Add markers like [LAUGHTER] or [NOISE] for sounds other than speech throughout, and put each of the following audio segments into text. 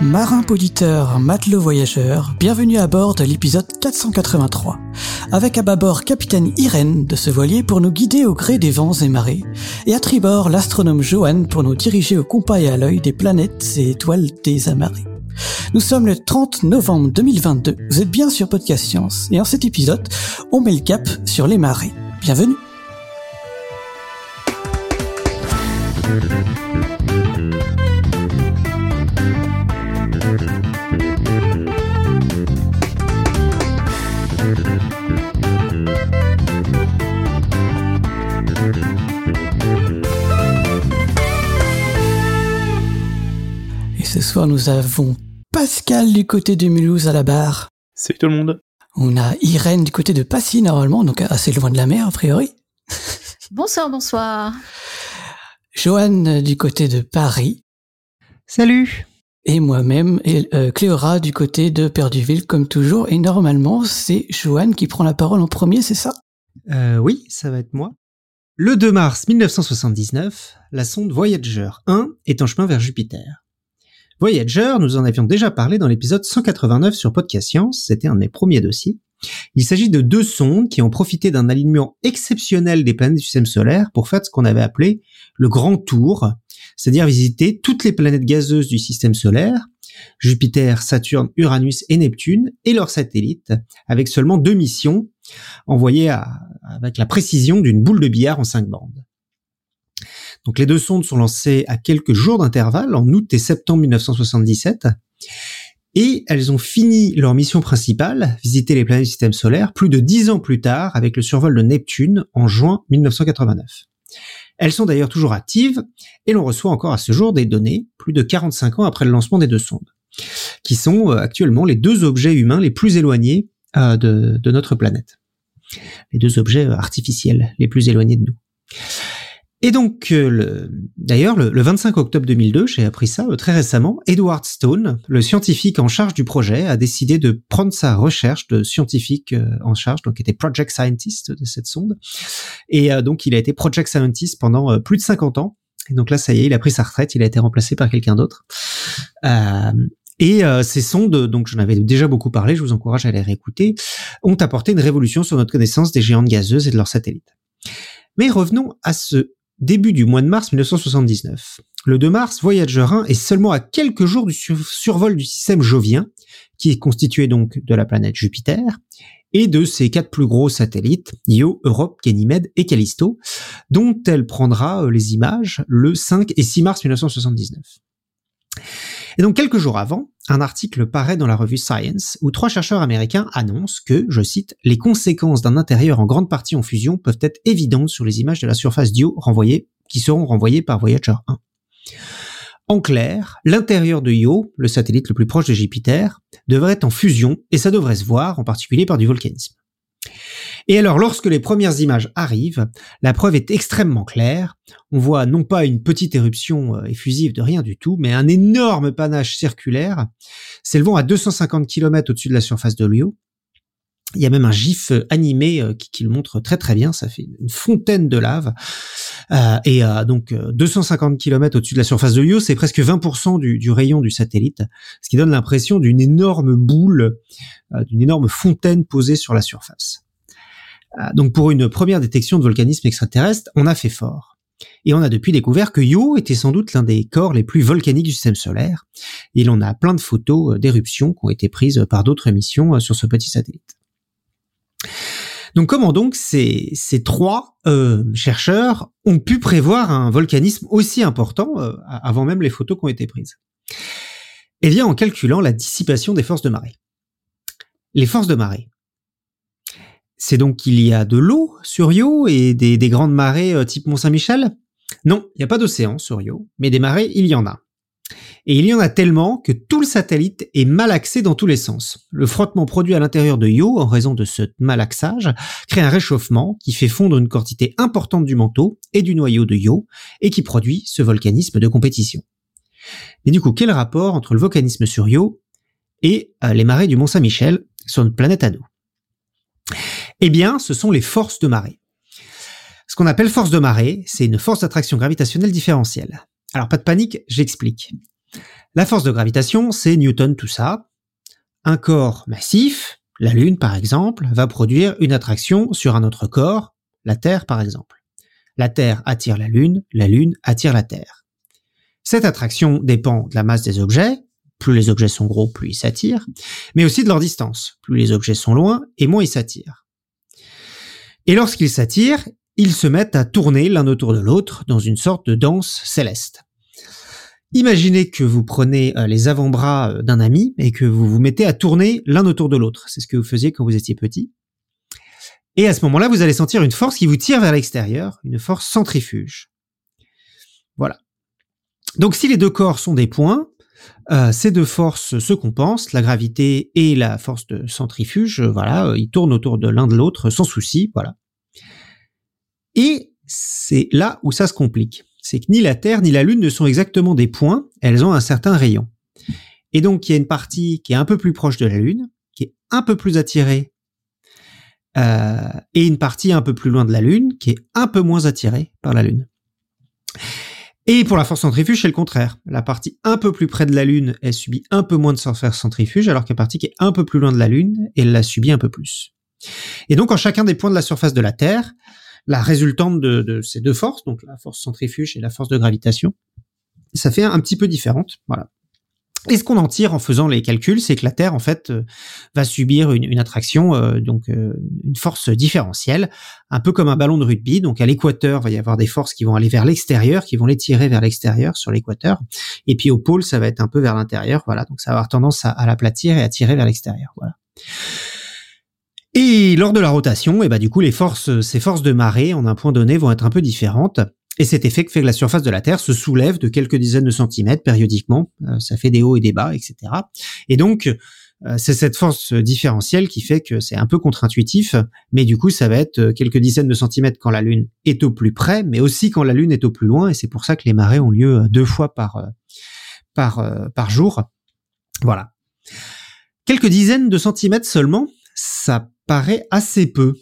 Marin poditeur, matelot voyageur, bienvenue à bord de l'épisode 483. Avec à bâbord capitaine Irène de ce voilier pour nous guider au gré des vents et marées, et à tribord l'astronome Johan pour nous diriger au compas et à l'œil des planètes et étoiles des amarrés. Nous sommes le 30 novembre 2022, vous êtes bien sur Podcast Science, et en cet épisode, on met le cap sur les marées. Bienvenue Et ce soir, nous avons Pascal du côté de Mulhouse à la barre. Salut tout le monde. On a Irène du côté de Passy normalement, donc assez loin de la mer a priori. Bonsoir, bonsoir. Joanne du côté de Paris. Salut. Et moi-même, et euh, Cléora du côté de Perduville comme toujours. Et normalement, c'est Joanne qui prend la parole en premier, c'est ça? Euh, Oui, ça va être moi. Le 2 mars 1979, la sonde Voyager 1 est en chemin vers Jupiter. Voyager, nous en avions déjà parlé dans l'épisode 189 sur Podcast Science, c'était un de mes premiers dossiers. Il s'agit de deux sondes qui ont profité d'un alignement exceptionnel des planètes du système solaire pour faire ce qu'on avait appelé le grand tour, c'est-à-dire visiter toutes les planètes gazeuses du système solaire, Jupiter, Saturne, Uranus et Neptune, et leurs satellites, avec seulement deux missions envoyées avec la précision d'une boule de billard en cinq bandes. Donc les deux sondes sont lancées à quelques jours d'intervalle, en août et septembre 1977, et elles ont fini leur mission principale, visiter les planètes du système solaire, plus de dix ans plus tard, avec le survol de Neptune en juin 1989. Elles sont d'ailleurs toujours actives, et l'on reçoit encore à ce jour des données, plus de 45 ans après le lancement des deux sondes, qui sont euh, actuellement les deux objets humains les plus éloignés euh, de, notre planète. Les deux objets euh, artificiels les plus éloignés de nous. Et donc, euh, d'ailleurs, le, le, 25 octobre 2002, j'ai appris ça euh, très récemment, Edward Stone, le scientifique en charge du projet, a décidé de prendre sa recherche de scientifique euh, en charge, donc était project scientist de cette sonde. Et donc, il a été project scientist pendant plus de 50 ans. Et donc là, ça y est, il a pris sa retraite, il a été remplacé par quelqu'un d'autre. Et euh, ces sondes, donc j'en avais déjà beaucoup parlé, je vous encourage à les réécouter, ont apporté une révolution sur notre connaissance des géantes gazeuses et de leurs satellites. Mais revenons à ce début du mois de mars 1979. Le 2 mars, Voyager 1 est seulement à quelques jours du survol du système jovien, qui est constitué donc de la planète Jupiter, et de ses quatre plus gros satellites, Io, Europe, Ganymède et Callisto, dont elle prendra euh, les images le 5 et 6 mars 1979. Et donc quelques jours avant, un article paraît dans la revue Science où trois chercheurs américains annoncent que, je cite, les conséquences d'un intérieur en grande partie en fusion peuvent être évidentes sur les images de la surface d'Io renvoyées, qui seront renvoyées par Voyager 1. En clair, l'intérieur de Io, le satellite le plus proche de Jupiter, devrait être en fusion et ça devrait se voir en particulier par du volcanisme. Et alors, lorsque les premières images arrivent, la preuve est extrêmement claire. On voit non pas une petite éruption euh, effusive de rien du tout, mais un énorme panache circulaire s'élevant à 250 km au-dessus de la surface de l'Io. Il y a même un gif euh, animé euh, qui, le montre très très bien. Ça fait une fontaine de lave. et donc 250 km au-dessus de la surface de l'Io, c'est presque 20% du, du, rayon du satellite, ce qui donne l'impression d'une énorme boule, d'une énorme fontaine posée sur la surface. Euh, donc pour une première détection de volcanisme extraterrestre, on a fait fort. Et on a depuis découvert que Io était sans doute l'un des corps les plus volcaniques du système solaire. Et l'on a plein de photos euh, d'éruptions qui ont été prises par d'autres missions euh, sur ce petit satellite. Donc comment donc ces, trois euh, chercheurs ont pu prévoir un volcanisme aussi important euh, avant même les photos qui ont été prises? Eh bien en calculant la dissipation des forces de marée. Les forces de marée, c'est donc qu'il y a de l'eau sur Io et des, grandes marées euh, type Mont-Saint-Michel? Non, il n'y a pas d'océan sur Io, mais des marées, il y en a. Et il y en a tellement que tout le satellite est malaxé dans tous les sens. Le frottement produit à l'intérieur de Io, en raison de ce malaxage, crée un réchauffement qui fait fondre une quantité importante du manteau et du noyau de Io, et qui produit ce volcanisme de compétition. Et du coup, quel rapport entre le volcanisme sur Io et euh, les marées du Mont-Saint-Michel sur notre planète à nous? Eh bien, ce sont les forces de marée. Ce qu'on appelle force de marée, c'est une force d'attraction gravitationnelle différentielle. Alors pas de panique, j'explique. La force de gravitation, c'est Newton tout ça. Un corps massif, la Lune par exemple, va produire une attraction sur un autre corps, la Terre par exemple. La Terre attire la Lune, la Lune attire la Terre. Cette attraction dépend de la masse des objets, plus les objets sont gros, plus ils s'attirent, mais aussi de leur distance. Plus les objets sont loin, et moins ils s'attirent. Et lorsqu'ils s'attirent, ils se mettent à tourner l'un autour de l'autre dans une sorte de danse céleste. Imaginez que vous prenez euh, les avant-bras euh, d'un ami et que vous vous mettez à tourner l'un autour de l'autre. C'est ce que vous faisiez quand vous étiez petit. Et à ce moment-là, vous allez sentir une force qui vous tire vers l'extérieur, une force centrifuge. Voilà. Donc si les deux corps sont des points, euh, ces deux forces se compensent, la gravité et la force de centrifuge, voilà, ils tournent autour de l'un de l'autre sans souci, voilà. Et c'est là où ça se complique. C'est que ni la Terre ni la Lune ne sont exactement des points, elles ont un certain rayon. Et donc il y a une partie qui est un peu plus proche de la Lune, qui est un peu plus attirée, euh, et une partie un peu plus loin de la Lune, qui est un peu moins attirée par la Lune. Et pour la force centrifuge, c'est le contraire. La partie un peu plus près de la Lune, elle subit un peu moins de force centrifuge, alors la partie qui est un peu plus loin de la Lune, elle la subit un peu plus. Et donc, en chacun des points de la surface de la Terre, la résultante de, ces deux forces, donc la force centrifuge et la force de gravitation, ça fait un petit peu différente. Voilà. Et ce qu'on en tire en faisant les calculs, c'est que la Terre en fait euh, va subir une, attraction, euh, donc euh, une force différentielle, un peu comme un ballon de rugby. Donc à l'équateur, va y avoir des forces qui vont aller vers l'extérieur, qui vont les tirer vers l'extérieur sur l'équateur, et puis au pôle, ça va être un peu vers l'intérieur. Voilà, donc ça va avoir tendance à, à l'aplatir et à tirer vers l'extérieur. Voilà. Et lors de la rotation, et eh bah ben, du coup les forces, ces forces de marée en un point donné vont être un peu différentes. Et cet effet fait que la surface de la Terre se soulève de quelques dizaines de centimètres périodiquement. Euh, ça fait des hauts et des bas, etc. Et donc euh, c'est cette force différentielle qui fait que c'est un peu contre-intuitif, mais du coup ça va être euh, quelques dizaines de centimètres quand la Lune est au plus près, mais aussi quand la Lune est au plus loin. Et c'est pour ça que les marées ont lieu deux fois par par par jour. Voilà. Quelques dizaines de centimètres seulement, ça paraît assez peu.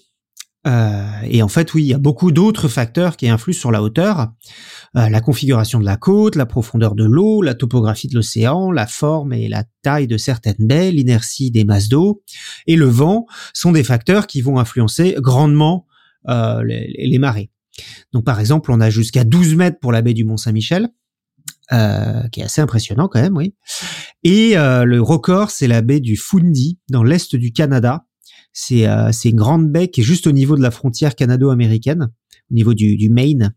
Euh, et en fait, oui, il y a beaucoup d'autres facteurs qui influent sur la hauteur. Euh, la configuration de la côte, la profondeur de l'eau, la topographie de l'océan, la forme et la taille de certaines baies, l'inertie des masses d'eau et le vent sont des facteurs qui vont influencer grandement euh, les, les, marées. Donc par exemple, on a jusqu'à 12 mètres pour la baie du Mont-Saint-Michel, qui est assez impressionnant quand même, oui. Et le record, c'est la baie du Fundy dans l'est du Canada, euh, c'est une grande baie qui est juste au niveau de la frontière canado-américaine, au niveau du, Maine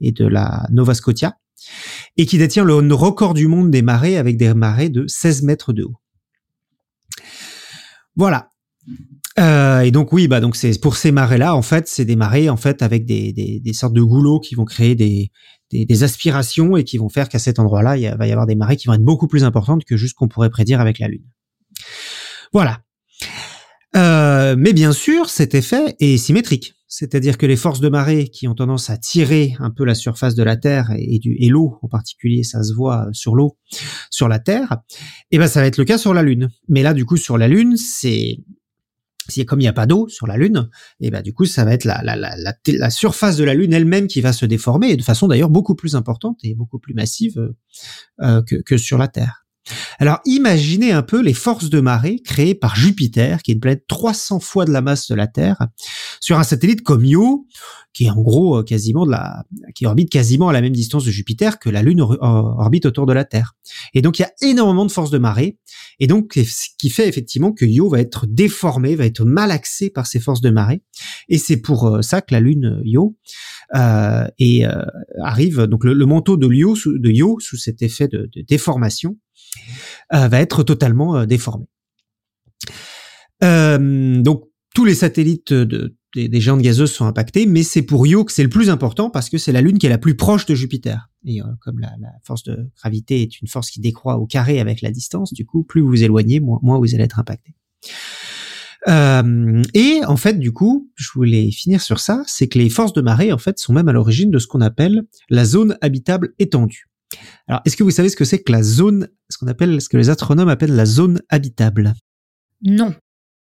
et de la Nova Scotia, et qui détient le record du monde des marées avec des marées de 16 mètres de haut. Voilà. Euh, et donc oui, bah donc c'est pour ces marées-là, en fait, c'est des marées en fait avec des, des, sortes de goulots qui vont créer des, des, aspirations et qui vont faire qu'à cet endroit-là, il va y avoir des marées qui vont être beaucoup plus importantes que juste qu'on pourrait prédire avec la Lune. Voilà. Euh, mais bien sûr, cet effet est symétrique. C'est-à-dire que les forces de marée qui ont tendance à tirer un peu la surface de la Terre et, du, et l'eau en particulier, ça se voit sur l'eau, sur la Terre, et eh ben ça va être le cas sur la Lune. Mais là, du coup, sur la Lune, c'est si comme il n'y a pas d'eau sur la Lune, et ben du coup ça va être la, la, surface de la Lune elle-même qui va se déformer et de façon d'ailleurs beaucoup plus importante et beaucoup plus massive euh, que sur la Terre. Alors imaginez un peu les forces de marée créées par Jupiter, qui est une planète 300 fois de la masse de la Terre, sur un satellite comme Io, qui est en gros euh, quasiment de la, qui orbite quasiment à la même distance de Jupiter que la Lune orbite autour de la Terre. Et donc il y a énormément de forces de marée, et donc ce qui fait effectivement que Io va être déformé, va être malaxé par ces forces de marée, et c'est pour euh, ça que la Lune Io euh, et euh, arrive donc le, manteau de Io de Io sous cet effet de déformation euh, va être totalement euh, déformé. Euh, donc tous les satellites de, des, géantes gazeuses sont impactés, mais c'est pour Io que c'est le plus important parce que c'est la Lune qui est la plus proche de Jupiter. Et comme la, force de gravité est une force qui décroît au carré avec la distance, du coup, plus vous vous éloignez, moins, vous allez être impacté. et en fait, du coup, je voulais finir sur ça, c'est que les forces de marée, en fait, sont même à l'origine de ce qu'on appelle la zone habitable étendue. Alors, est-ce que vous savez ce que c'est que la zone, ce qu'on appelle, ce que les astronomes appellent la zone habitable? Non.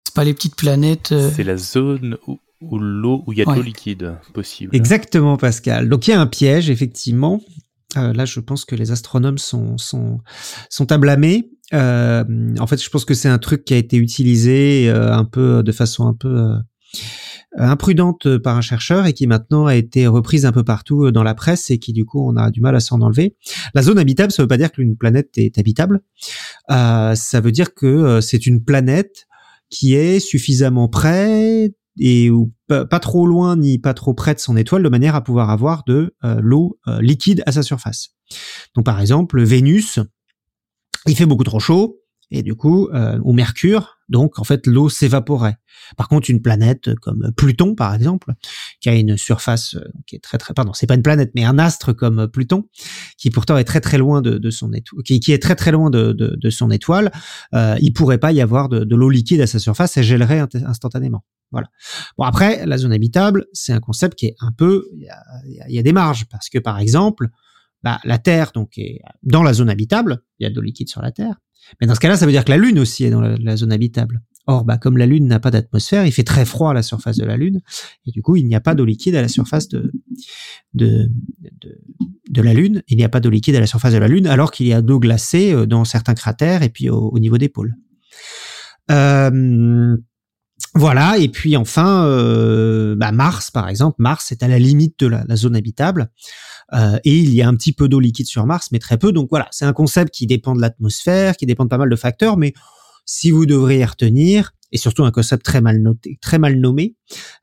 C'est pas les petites planètes. Euh, c'est la zone où Ou l'eau où il y a de l'eau liquide possible. Exactement, Pascal. Donc il y a un piège, effectivement. Euh, là, je pense que les astronomes sont sont sont à blâmer. Euh, en fait, je pense que c'est un truc qui a été utilisé euh, un peu de façon un peu euh, imprudente par un chercheur et qui maintenant a été reprise un peu partout dans la presse et qui du coup on a du mal à s'en enlever. La zone habitable, ça veut pas dire qu'une planète est habitable. ça veut dire que c'est une planète qui est suffisamment près et ou pas, trop loin ni pas trop près de son étoile de manière à pouvoir avoir de l'eau liquide à sa surface. Donc par exemple, Vénus, il fait beaucoup trop chaud et du coup, euh, au Mercure, donc en fait l'eau s'évaporait. Par contre, une planète comme Pluton, par exemple, qui a une surface euh, qui est très très pardon, c'est pas une planète, mais un astre comme Pluton, qui pourtant est très très loin de, son étoile, qui, est très très loin de, son étoile, euh, il pourrait pas y avoir de, l'eau liquide à sa surface, elle gèlerait instantanément. Voilà. Bon après, la zone habitable, c'est un concept qui est un peu, il y a, y a, des marges parce que par exemple, bah, la Terre donc est dans la zone habitable, il y a de l'eau liquide sur la Terre, mais dans ce cas-là, ça veut dire que la Lune aussi est dans la, zone habitable. Or, bah, comme la Lune n'a pas d'atmosphère, il fait très froid à la surface de la Lune, et du coup, il n'y a pas d'eau liquide à la surface de, de, de, la Lune. Il n'y a pas d'eau liquide à la surface de la Lune, alors qu'il y a d'eau glacée euh, dans certains cratères et puis au, niveau des pôles. Euh, voilà, et puis enfin, euh, bah Mars, par exemple, Mars est à la limite de la zone habitable. Euh, et il y a un petit peu d'eau liquide sur Mars, mais très peu. Donc voilà, c'est un concept qui dépend de l'atmosphère, qui dépend de pas mal de facteurs, mais si vous devriez retenir, et surtout un concept très mal noté, très mal nommé.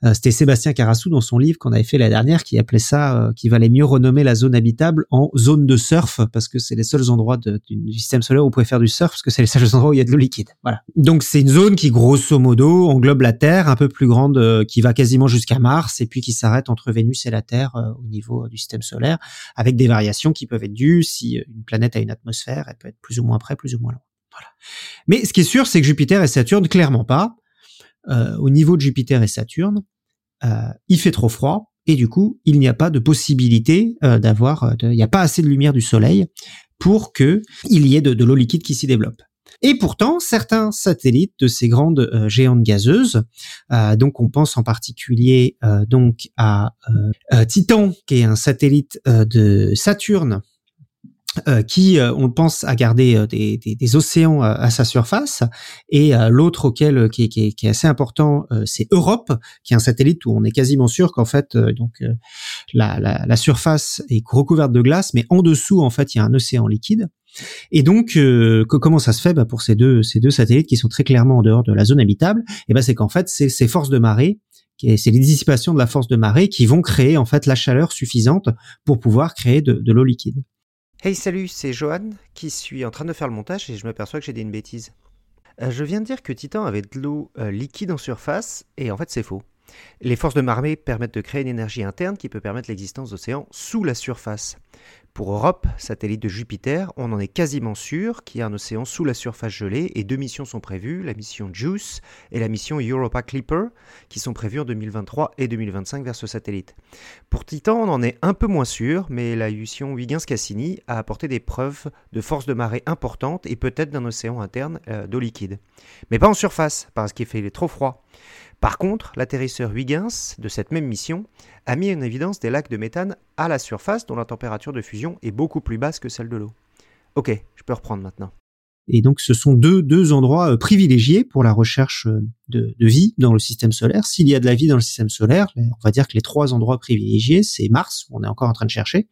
Euh, C'était Sébastien Carassou dans son livre qu'on avait fait la dernière qui appelait ça, euh, qui valait mieux renommer la zone habitable en zone de surf parce que c'est les seuls endroits du, système solaire où vous pouvez faire du surf parce que c'est les seuls endroits où il y a de l'eau liquide. Voilà. Donc c'est une zone qui grosso modo englobe la Terre, un peu plus grande, euh, qui va quasiment jusqu'à Mars et puis qui s'arrête entre Vénus et la Terre euh, au niveau du système solaire, avec des variations qui peuvent être dues si une planète a une atmosphère, elle peut être plus ou moins près, plus ou moins loin. Mais ce qui est sûr, c'est que Jupiter et Saturne, clairement pas. Euh, au niveau de Jupiter et Saturne, euh, il fait trop froid et du coup, il n'y a pas de possibilité euh, d'avoir, il n'y a pas assez de lumière du Soleil pour que il y ait de, l'eau liquide qui s'y développe. Et pourtant, certains satellites de ces grandes géantes gazeuses, donc on pense en particulier donc à Titan, qui est un satellite de Saturne, euh, qui, euh, on pense, à garder euh, des, des, des, océans à sa surface, et l'autre auquel qui, qui, qui, est assez important, c'est Europe, qui est un satellite où on est quasiment sûr qu'en fait, donc la, la, la, surface est recouverte de glace, mais en dessous, en fait, il y a un océan liquide. Et donc, que, comment ça se fait? Bah, pour ces deux, ces deux satellites qui sont très clairement en dehors de la zone habitable Et eh ben, c'est qu'en fait, c'est ces forces de marée c'est les dissipations de la force de marée qui vont créer en fait la chaleur suffisante pour pouvoir créer de, de l'eau liquide. Hey salut, c'est Johan qui suis en train de faire le montage et je m'aperçois que j'ai dit une bêtise. Euh, je viens de dire que Titan avait de l'eau euh, liquide en surface et en fait c'est faux. Les forces de marée permettent de créer une énergie interne qui peut permettre l'existence d'océans sous la surface. Pour Europe, satellite de Jupiter, on en est quasiment sûr qu'il y a un océan sous la surface gelée et deux missions sont prévues, la mission JUICE et la mission Europa Clipper, qui sont prévues en 2023 et 2025 vers ce satellite. Pour Titan, on en est un peu moins sûr, mais la mission Huygens-Cassini a apporté des preuves de force de marée importantes et peut-être d'un océan interne euh, d'eau liquide. Mais pas en surface, parce qu'il fait trop froid. Par contre, l'atterrisseur Huygens de cette même mission a mis en évidence des lacs de méthane à la surface dont la température de fusion est beaucoup plus basse que celle de l'eau. Ok, je peux reprendre maintenant. Et donc, ce sont deux, deux endroits euh, privilégiés pour la recherche euh, de, de vie dans le système solaire. S'il y a de la vie dans le système solaire, on va dire que les trois endroits privilégiés, c'est Mars, où on est encore en train de chercher.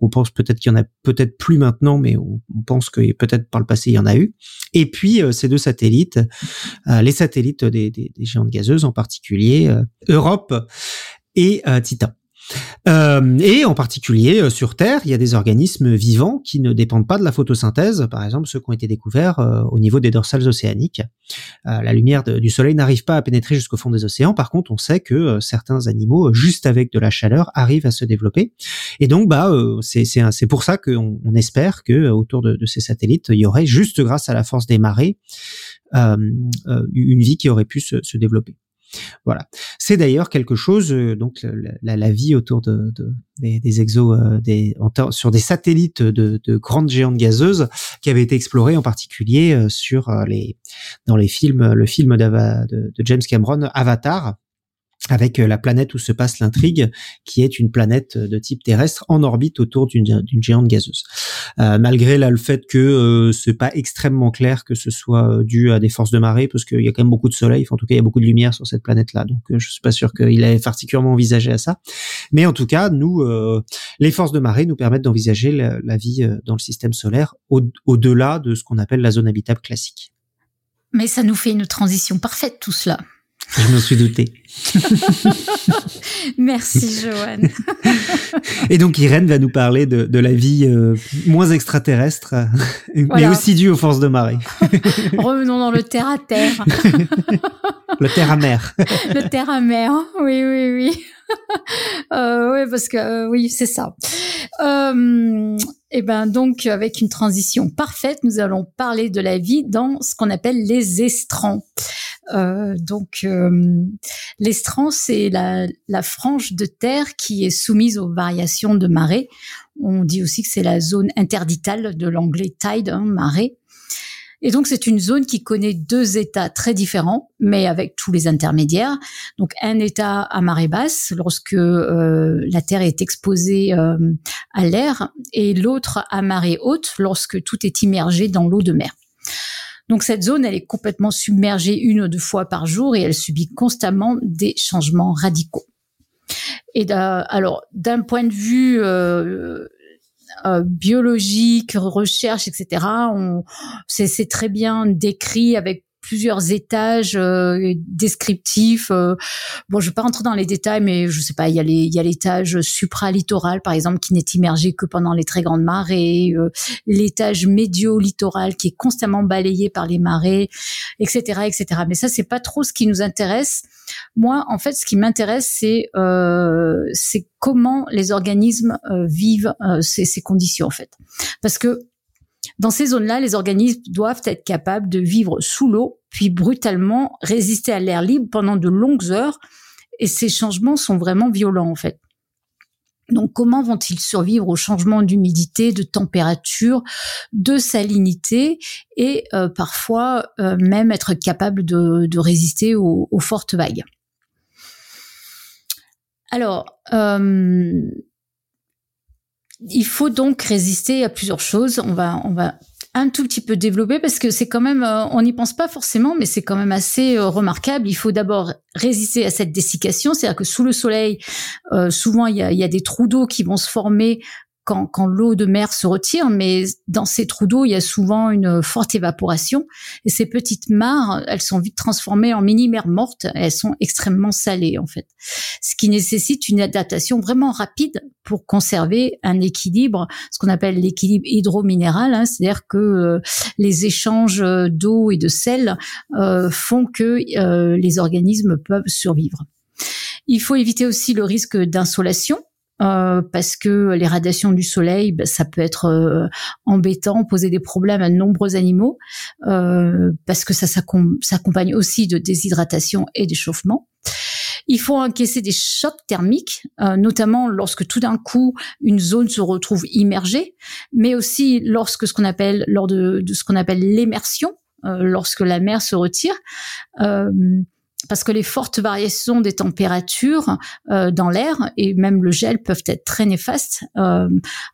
On pense peut-être qu'il y en a peut-être plus maintenant, mais on, pense que peut-être par le passé, il y en a eu. Et puis, euh, ces deux satellites, les satellites des, des, des, géantes gazeuses, en particulier Europe et Titan. Euh, et en particulier euh, sur Terre, il y a des organismes vivants qui ne dépendent pas de la photosynthèse, par exemple ceux qui ont été découverts euh, au niveau des dorsales océaniques. la lumière du Soleil n'arrive pas à pénétrer jusqu'au fond des océans, par contre on sait que certains animaux, juste avec de la chaleur, arrivent à se développer. Et donc bah c'est pour ça qu'on on espère que autour de, ces satellites, il y aurait juste grâce à la force des marées une vie qui aurait pu se développer. Voilà. C'est d'ailleurs quelque chose, euh, donc la, vie autour de, de des, des, exos, euh, des, sur des satellites de, de, grandes géantes gazeuses, qui avait été explorée en particulier euh, sur les, dans les films, le film de James Cameron, Avatar, avec la planète où se passe l'intrigue, qui est une planète de type terrestre en orbite autour d'une géante gazeuse. Euh, malgré là le fait que euh, c'est pas extrêmement clair que ce soit dû à des forces de marée, parce qu'il y a quand même beaucoup de soleil, en tout cas il y a beaucoup de lumière sur cette planète-là, donc je suis pas sûr qu'il ait particulièrement envisagé à ça. Mais en tout cas, nous, les forces de marée nous permettent d'envisager la, vie dans le système solaire au-delà de ce qu'on appelle la zone habitable classique. Mais ça nous fait une transition parfaite tout cela. Je m'en suis douté. [LAUGHS] Merci, Johan. [LAUGHS] Et donc, Irène va nous parler de, la vie euh, moins extraterrestre, mais aussi due aux forces de marée. [LAUGHS] Revenons dans le terre à terre. le terre à mer. le terre à mer, oui, oui, oui. Euh, oui, parce que euh, oui, c'est ça. Euh, et ben donc avec une transition parfaite, nous allons parler de la vie dans ce qu'on appelle les estrans. Euh, donc, euh, l'estran, c'est la, frange de terre qui est soumise aux variations de marée. On dit aussi que c'est la zone interditale de l'anglais tide, hein, marée. Et donc, c'est une zone qui connaît deux états très différents, mais avec tous les intermédiaires. Donc, un état à marée basse, lorsque euh, la Terre est exposée euh, à l'air, et l'autre à marée haute, lorsque tout est immergé dans l'eau de mer. Donc cette zone, elle est complètement submergée une ou deux fois par jour et elle subit constamment des changements radicaux. Et alors, d'un point de vue euh, euh, biologique, recherche, etc., c'est très bien décrit avec plusieurs étages euh, descriptifs. Euh, bon, je vais pas rentrer dans les détails, mais je sais pas, il y a les, il y a l'étage supralittoral, par exemple, qui n'est immergé que pendant les très grandes marées, euh, l'étage médio-littoral qui est constamment balayé par les marées, etc., etc. Mais ça, c'est pas trop ce qui nous intéresse. Moi, en fait, ce qui m'intéresse, c'est euh, c'est comment les organismes vivent ces, ces conditions, en fait, parce que dans ces zones-là, les organismes doivent être capables de vivre sous l'eau, puis brutalement résister à l'air libre pendant de longues heures. Et ces changements sont vraiment violents, en fait. Donc, comment vont-ils survivre aux changements d'humidité, de température, de salinité et euh, parfois euh, même être capables de, résister aux, fortes vagues? Alors, euh, il faut donc résister à plusieurs choses. On va, on va un tout petit peu développer parce que c'est quand même, euh, on n'y pense pas forcément, mais c'est quand même assez euh, remarquable. Il faut d'abord résister à cette dessiccation, c'est-à-dire que sous le soleil, euh, souvent il y a, y a des trous d'eau qui vont se former quand, l'eau de mer se retire, mais dans ces trous d'eau, il y a souvent une forte évaporation. Et ces petites mares, elles sont vite transformées en mini-mers mortes. Elles sont extrêmement salées, en fait. Ce qui nécessite une adaptation vraiment rapide pour conserver un équilibre, ce qu'on appelle l'équilibre hydrominéral, hein, c'est-à-dire que euh, les échanges d'eau et de sel euh, font que euh, les organismes peuvent survivre. Il faut éviter aussi le risque d'insolation euh, parce que les radiations du soleil, bah, ça peut être euh, embêtant, poser des problèmes à de nombreux animaux, euh, parce que ça s'accompagne aussi de déshydratation et d'échauffement. Il faut encaisser des chocs thermiques, notamment lorsque tout d'un coup une zone se retrouve immergée, mais aussi lorsque ce qu'on appelle lors de, de ce qu'on appelle l'immersion, lorsque la mer se retire parce que les fortes variations des températures euh, dans l'air et même le gel peuvent être très néfastes euh,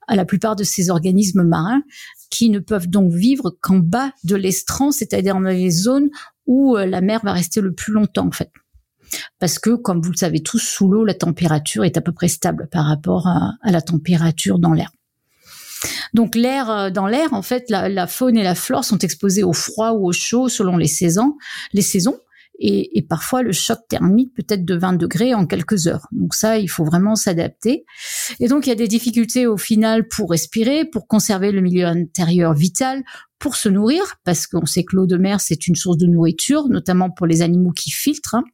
à la plupart de ces organismes marins qui ne peuvent donc vivre qu'en bas de l'estran, c'est-à-dire dans les zones où euh, la mer va rester le plus longtemps en fait. Parce que, comme vous le savez tous, sous l'eau, la température est à peu près stable par rapport à, la température dans l'air. Donc l'air dans l'air, en fait, la, la, faune et la flore sont exposées au froid ou au chaud selon les saisons. Les saisons et, et, parfois le choc thermique peut être de 20 degrés en quelques heures. Donc ça, il faut vraiment s'adapter. Et donc il y a des difficultés au final pour respirer, pour conserver le milieu intérieur vital, pour se nourrir, parce qu'on sait que l'eau de mer c'est une source de nourriture, notamment pour les animaux qui filtrent. Hein.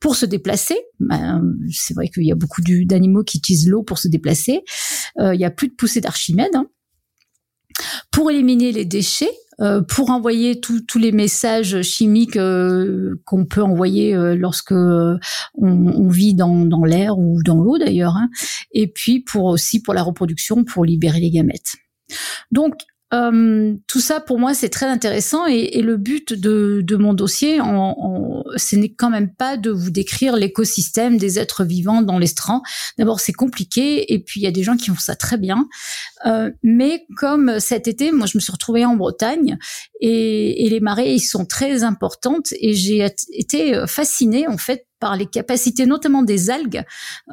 Pour se déplacer, ben, c'est vrai qu'il y a beaucoup d'animaux qui utilisent l'eau pour se déplacer. Euh, il y a plus de poussée d'Archimède. Hein. Pour éliminer les déchets, pour envoyer tous les messages chimiques euh, qu'on peut envoyer euh, lorsque on, vit dans, l'air ou dans l'eau d'ailleurs, hein. et puis pour aussi pour la reproduction, pour libérer les gamètes. Donc euh, tout ça pour moi c'est très intéressant et, et le but de, de, mon dossier, ce n'est quand même pas de vous décrire l'écosystème des êtres vivants dans l'estran. D'abord c'est compliqué et puis il y a des gens qui font ça très bien. Euh, mais comme cet été, moi je me suis retrouvée en Bretagne et, et les marées ils sont très importantes et j'ai été fascinée en fait par les capacités notamment des algues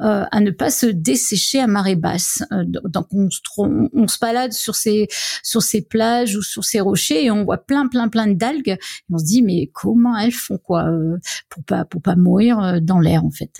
euh, à ne pas se dessécher à marée basse. Euh, donc on se, on, se balade sur ces sur ces plages ou sur ces rochers et on voit plein plein plein d'algues on se dit mais comment elles font quoi euh, pour pas pour pas mourir euh, dans l'air en fait?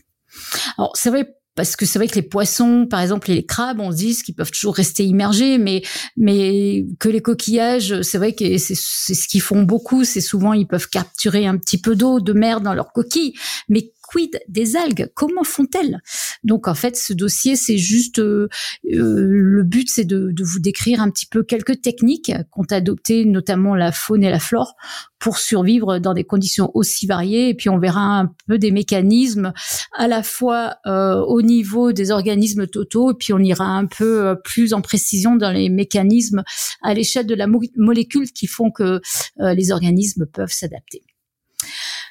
Alors c'est vrai parce que c'est vrai que les poissons, par exemple, et les crabes, on se dit qu'ils peuvent toujours rester immergés, mais mais que les coquillages, c'est vrai que c'est ce qu'ils font beaucoup. C'est souvent ils peuvent capturer un petit peu d'eau, de mer dans leurs coquilles, mais quid des algues? Comment font-elles? Donc en fait, ce dossier, c'est juste euh, euh, le but, c'est de, vous décrire un petit peu quelques techniques qu'ont adoptées notamment la faune et la flore pour survivre dans des conditions aussi variées. Et puis on verra un peu des mécanismes à la fois euh, au niveau des organismes totaux, et puis on ira un peu plus en précision dans les mécanismes à l'échelle de la molécule qui font que les organismes peuvent s'adapter.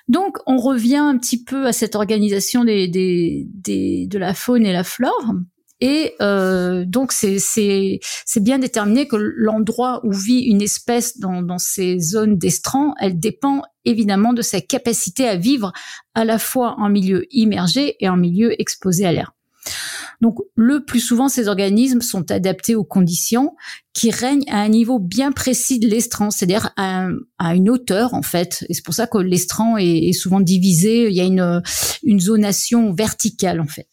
Donc, on revient un petit peu à cette organisation de la faune et la flore. Et euh, donc, c'est bien déterminé que l'endroit où vit une espèce dans, dans ces zones d'estran, elle dépend évidemment de sa capacité à vivre à la fois en milieu immergé et en milieu exposé à l'air. Donc le plus souvent, ces organismes sont adaptés aux conditions qui règnent à un niveau bien précis de l'estran, c'est-à-dire à, une hauteur en fait. Et c'est pour ça que l'estran est, souvent divisé. Il y a une, zonation verticale en fait.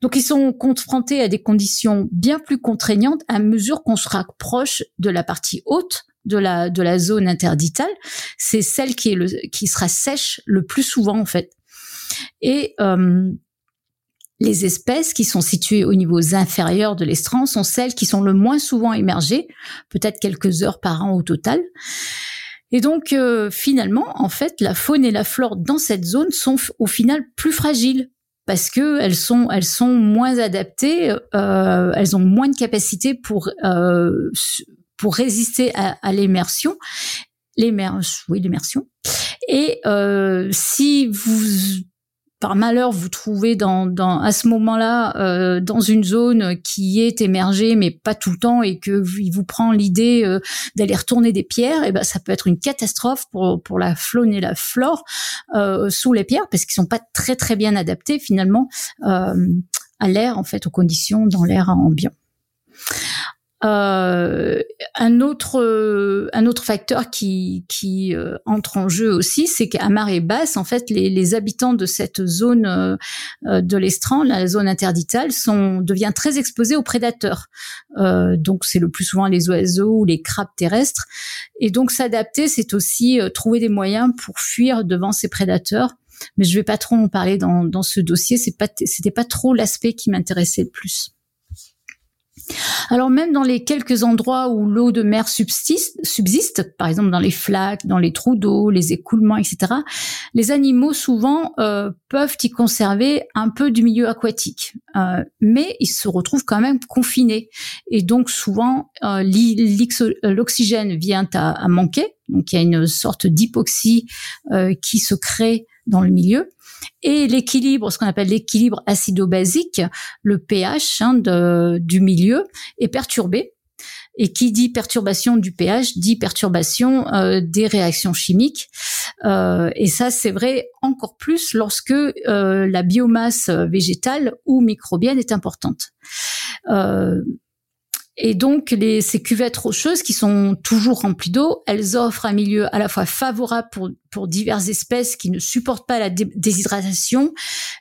Donc ils sont confrontés à des conditions bien plus contraignantes à mesure qu'on se rapproche de la partie haute de la zone interditale. C'est celle qui sera sèche le plus souvent en fait. Et euh, les espèces qui sont situées au niveau inférieur de l'estran sont celles qui sont le moins souvent émergées, peut-être quelques heures par an au total. Et donc euh, finalement, en fait, la faune et la flore dans cette zone sont au final plus fragiles parce que elles sont elles sont moins adaptées, euh, elles ont moins de capacité pour euh, pour résister à, à l'immersion, l'immersion, oui l'immersion. Et euh, si vous par malheur vous trouvez dans, dans à ce moment-là euh, dans une zone qui est émergée mais pas tout le temps et que il vous prend l'idée euh, d'aller retourner des pierres et eh ben ça peut être une catastrophe pour pour la faune et la flore euh, sous les pierres parce qu'ils sont pas très très bien adaptés finalement à l'air en fait aux conditions dans l'air ambiant. Euh, un autre euh, un autre facteur qui euh, entre en jeu aussi, c'est qu'à marée basse, en fait, les, habitants de cette zone de l'estran, la zone interditale, sont devient très exposés aux prédateurs. donc c'est le plus souvent les oiseaux ou les crabes terrestres. Et donc s'adapter, c'est aussi trouver des moyens pour fuir devant ces prédateurs. Mais je vais pas trop en parler dans, dans ce dossier. C'est pas c'était pas trop l'aspect qui m'intéressait le plus. Alors même dans les quelques endroits où l'eau de mer subsiste, par exemple dans les flaques, dans les trous d'eau, les écoulements, etc., les animaux souvent euh, peuvent y conserver un peu du milieu aquatique, euh, mais ils se retrouvent quand même confinés et donc souvent euh, l'oxygène vient à, manquer, donc il y a une sorte d'hypoxie qui se crée dans le milieu et l'équilibre, ce qu'on appelle l'équilibre acido-basique, le pH hein, du milieu, est perturbé. Et qui dit perturbation du pH dit perturbation euh, des réactions chimiques. Euh, et ça, c'est vrai encore plus lorsque euh, la biomasse végétale ou microbienne est importante. Et donc, les, ces cuvettes rocheuses qui sont toujours remplies d'eau, elles offrent un milieu à la fois favorable pour, pour diverses espèces qui ne supportent pas la déshydratation,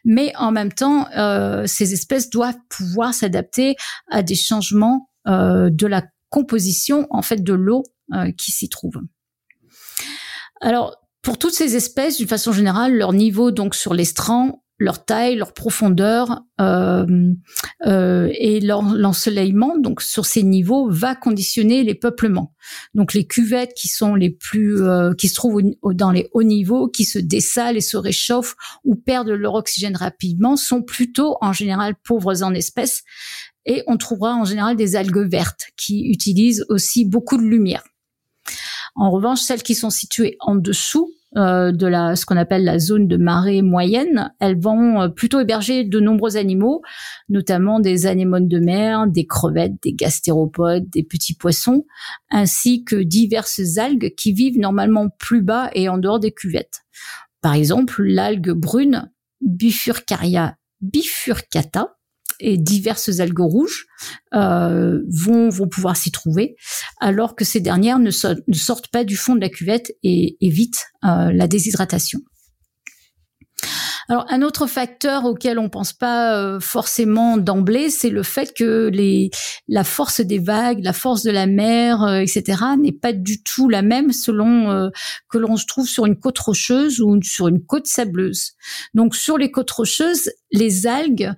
mais en même temps, euh, ces espèces doivent pouvoir s'adapter à des changements euh, de la composition en fait de l'eau euh, qui s'y trouve. Alors, pour toutes ces espèces, d'une façon générale, leur niveau donc sur l'estran leur taille, leur profondeur euh, euh, et l'ensoleillement, donc sur ces niveaux, va conditionner les peuplements. Donc les cuvettes qui sont les plus, euh, qui se trouvent dans les hauts niveaux, qui se dessalent et se réchauffent ou perdent leur oxygène rapidement, sont plutôt en général pauvres en espèces et on trouvera en général des algues vertes qui utilisent aussi beaucoup de lumière. En revanche, celles qui sont situées en dessous euh, de la ce qu'on appelle la zone de marée moyenne, elles vont euh, plutôt héberger de nombreux animaux, notamment des anémones de mer, des crevettes, des gastéropodes, des petits poissons, ainsi que diverses algues qui vivent normalement plus bas et en dehors des cuvettes. Par exemple, l'algue brune Bifurcaria bifurcata, et diverses algues rouges euh, vont, vont pouvoir s'y trouver, alors que ces dernières ne, sortent pas du fond de la cuvette et évitent euh, la déshydratation. Alors un autre facteur auquel on pense pas euh, forcément d'emblée, c'est le fait que les la force des vagues, la force de la mer, euh, etc. n'est pas du tout la même selon euh, que l'on se trouve sur une côte rocheuse ou sur une côte sableuse. Donc sur les côtes rocheuses, les algues,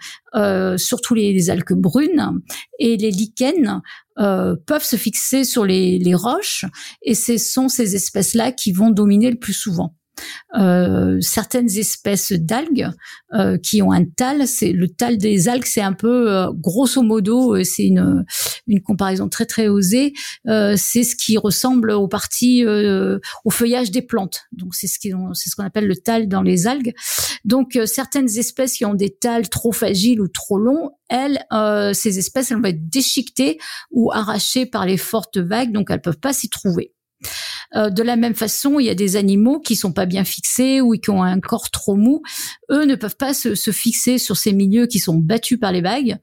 surtout les, algues brunes et les lichens, peuvent se fixer sur les, les roches et ce sont ces espèces-là qui vont dominer le plus souvent. Euh, certaines espèces d'algues euh, qui ont un tal. C'est le tal des algues, c'est un peu euh, grosso modo, c'est une une comparaison très très osée. c'est ce qui ressemble aux parties au feuillage des plantes. Donc c'est ce c'est ce qu'on appelle le tal dans les algues. Donc certaines espèces qui ont des tals trop fragiles ou trop longs, elles, ces espèces, elles vont être déchiquetées ou arrachées par les fortes vagues, donc elles peuvent pas s'y trouver. Euh, de la même façon, il y a des animaux qui sont pas bien fixés ou qui ont un corps trop mou. Eux ne peuvent pas se, fixer sur ces milieux qui sont battus par les vagues,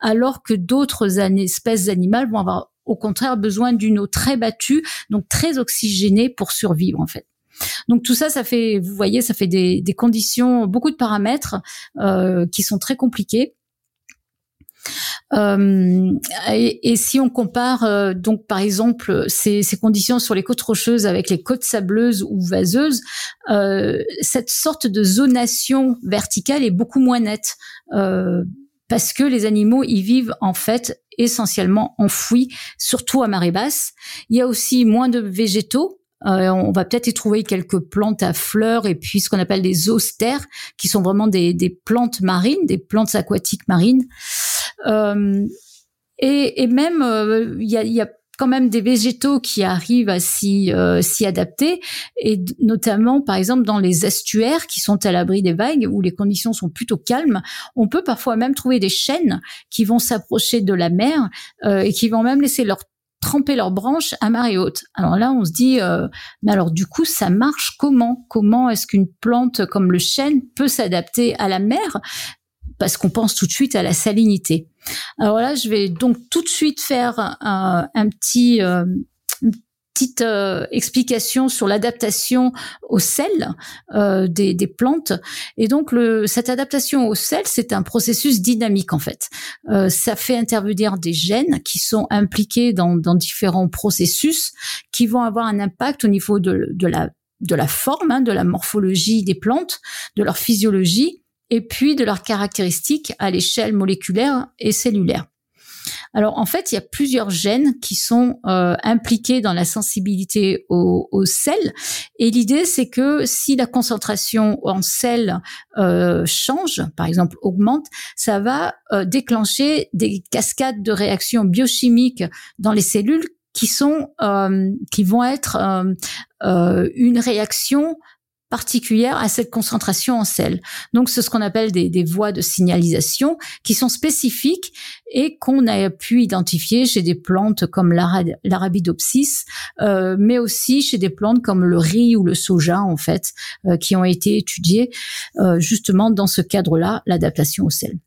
alors que d'autres espèces animales vont avoir au contraire besoin d'une eau très battue, donc très oxygénée pour survivre en fait. Donc tout ça, ça fait, vous voyez, ça fait des, conditions, beaucoup de paramètres euh, qui sont très compliqués. Euh, et, si on compare euh, donc par exemple ces, conditions sur les côtes rocheuses avec les côtes sableuses ou vaseuses, euh, cette sorte de zonation verticale est beaucoup moins nette parce que les animaux y vivent en fait essentiellement enfouis, surtout à marée basse. Il y a aussi moins de végétaux on va peut-être y trouver quelques plantes à fleurs et puis ce qu'on appelle des austères, qui sont vraiment des, plantes marines, des plantes aquatiques marines. Euh, et, même, euh, il y, a, quand même des végétaux qui arrivent à s'y adapter. Et notamment par exemple dans les estuaires qui sont à l'abri des vagues où les conditions sont plutôt calmes on peut parfois même trouver des chênes qui vont s'approcher de la mer et qui vont même laisser leur tremper leurs branches à marée haute. Alors là, on se dit, euh, mais alors du coup, ça marche comment? Comment est-ce qu'une plante comme le chêne peut s'adapter à la mer? Parce qu'on pense tout de suite à la salinité. Alors là, je vais donc tout de suite faire un, un petit, euh, petite euh, explication sur l'adaptation au sel euh, des, des, plantes. Et donc, le, cette adaptation au sel, c'est un processus dynamique en fait. Euh, ça fait intervenir des gènes qui sont impliqués dans, dans, différents processus qui vont avoir un impact au niveau de, de la de la forme, hein, de la morphologie des plantes, de leur physiologie, et puis de leurs caractéristiques à l'échelle moléculaire et cellulaire. Alors en fait, il y a plusieurs gènes qui sont euh, impliqués dans la sensibilité au, sel. Et l'idée, c'est que si la concentration en sel euh, change, par exemple augmente, ça va euh, déclencher des cascades de réactions biochimiques dans les cellules qui sont qui vont être une réaction particulière à cette concentration en sel. Donc, c'est ce qu'on appelle des, des, voies de signalisation qui sont spécifiques et qu'on a pu identifier chez des plantes comme l'arabidopsis, euh, mais aussi chez des plantes comme le riz ou le soja, en fait, euh, qui ont été étudiées euh, justement dans ce cadre-là, l'adaptation au sel.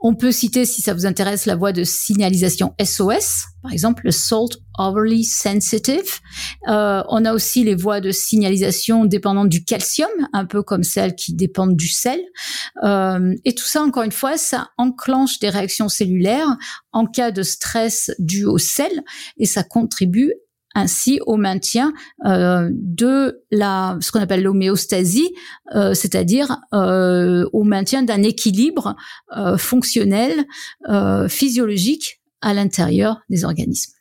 On peut citer, si ça vous intéresse, la voie de signalisation SOS, par exemple le Salt Overly Sensitive. Euh, on a aussi les voies de signalisation dépendantes du calcium, un peu comme celles qui dépendent du sel. Euh, et tout ça, encore une fois, ça enclenche des réactions cellulaires en cas de stress dû au sel et ça contribue ainsi au maintien euh, de la ce qu'on appelle l'homéostasie, euh, c'est-à-dire euh, au maintien d'un équilibre fonctionnel, physiologique à l'intérieur des organismes.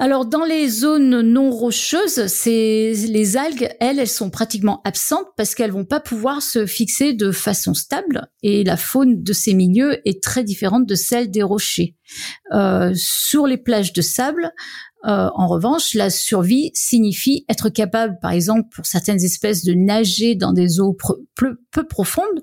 Alors dans les zones non rocheuses, les algues, elles, elles sont pratiquement absentes parce qu'elles vont pas pouvoir se fixer de façon stable et la faune de ces milieux est très différente de celle des rochers. Euh, sur les plages de sable, euh, en revanche, la survie signifie être capable, par exemple, pour certaines espèces, de nager dans des eaux peu, profondes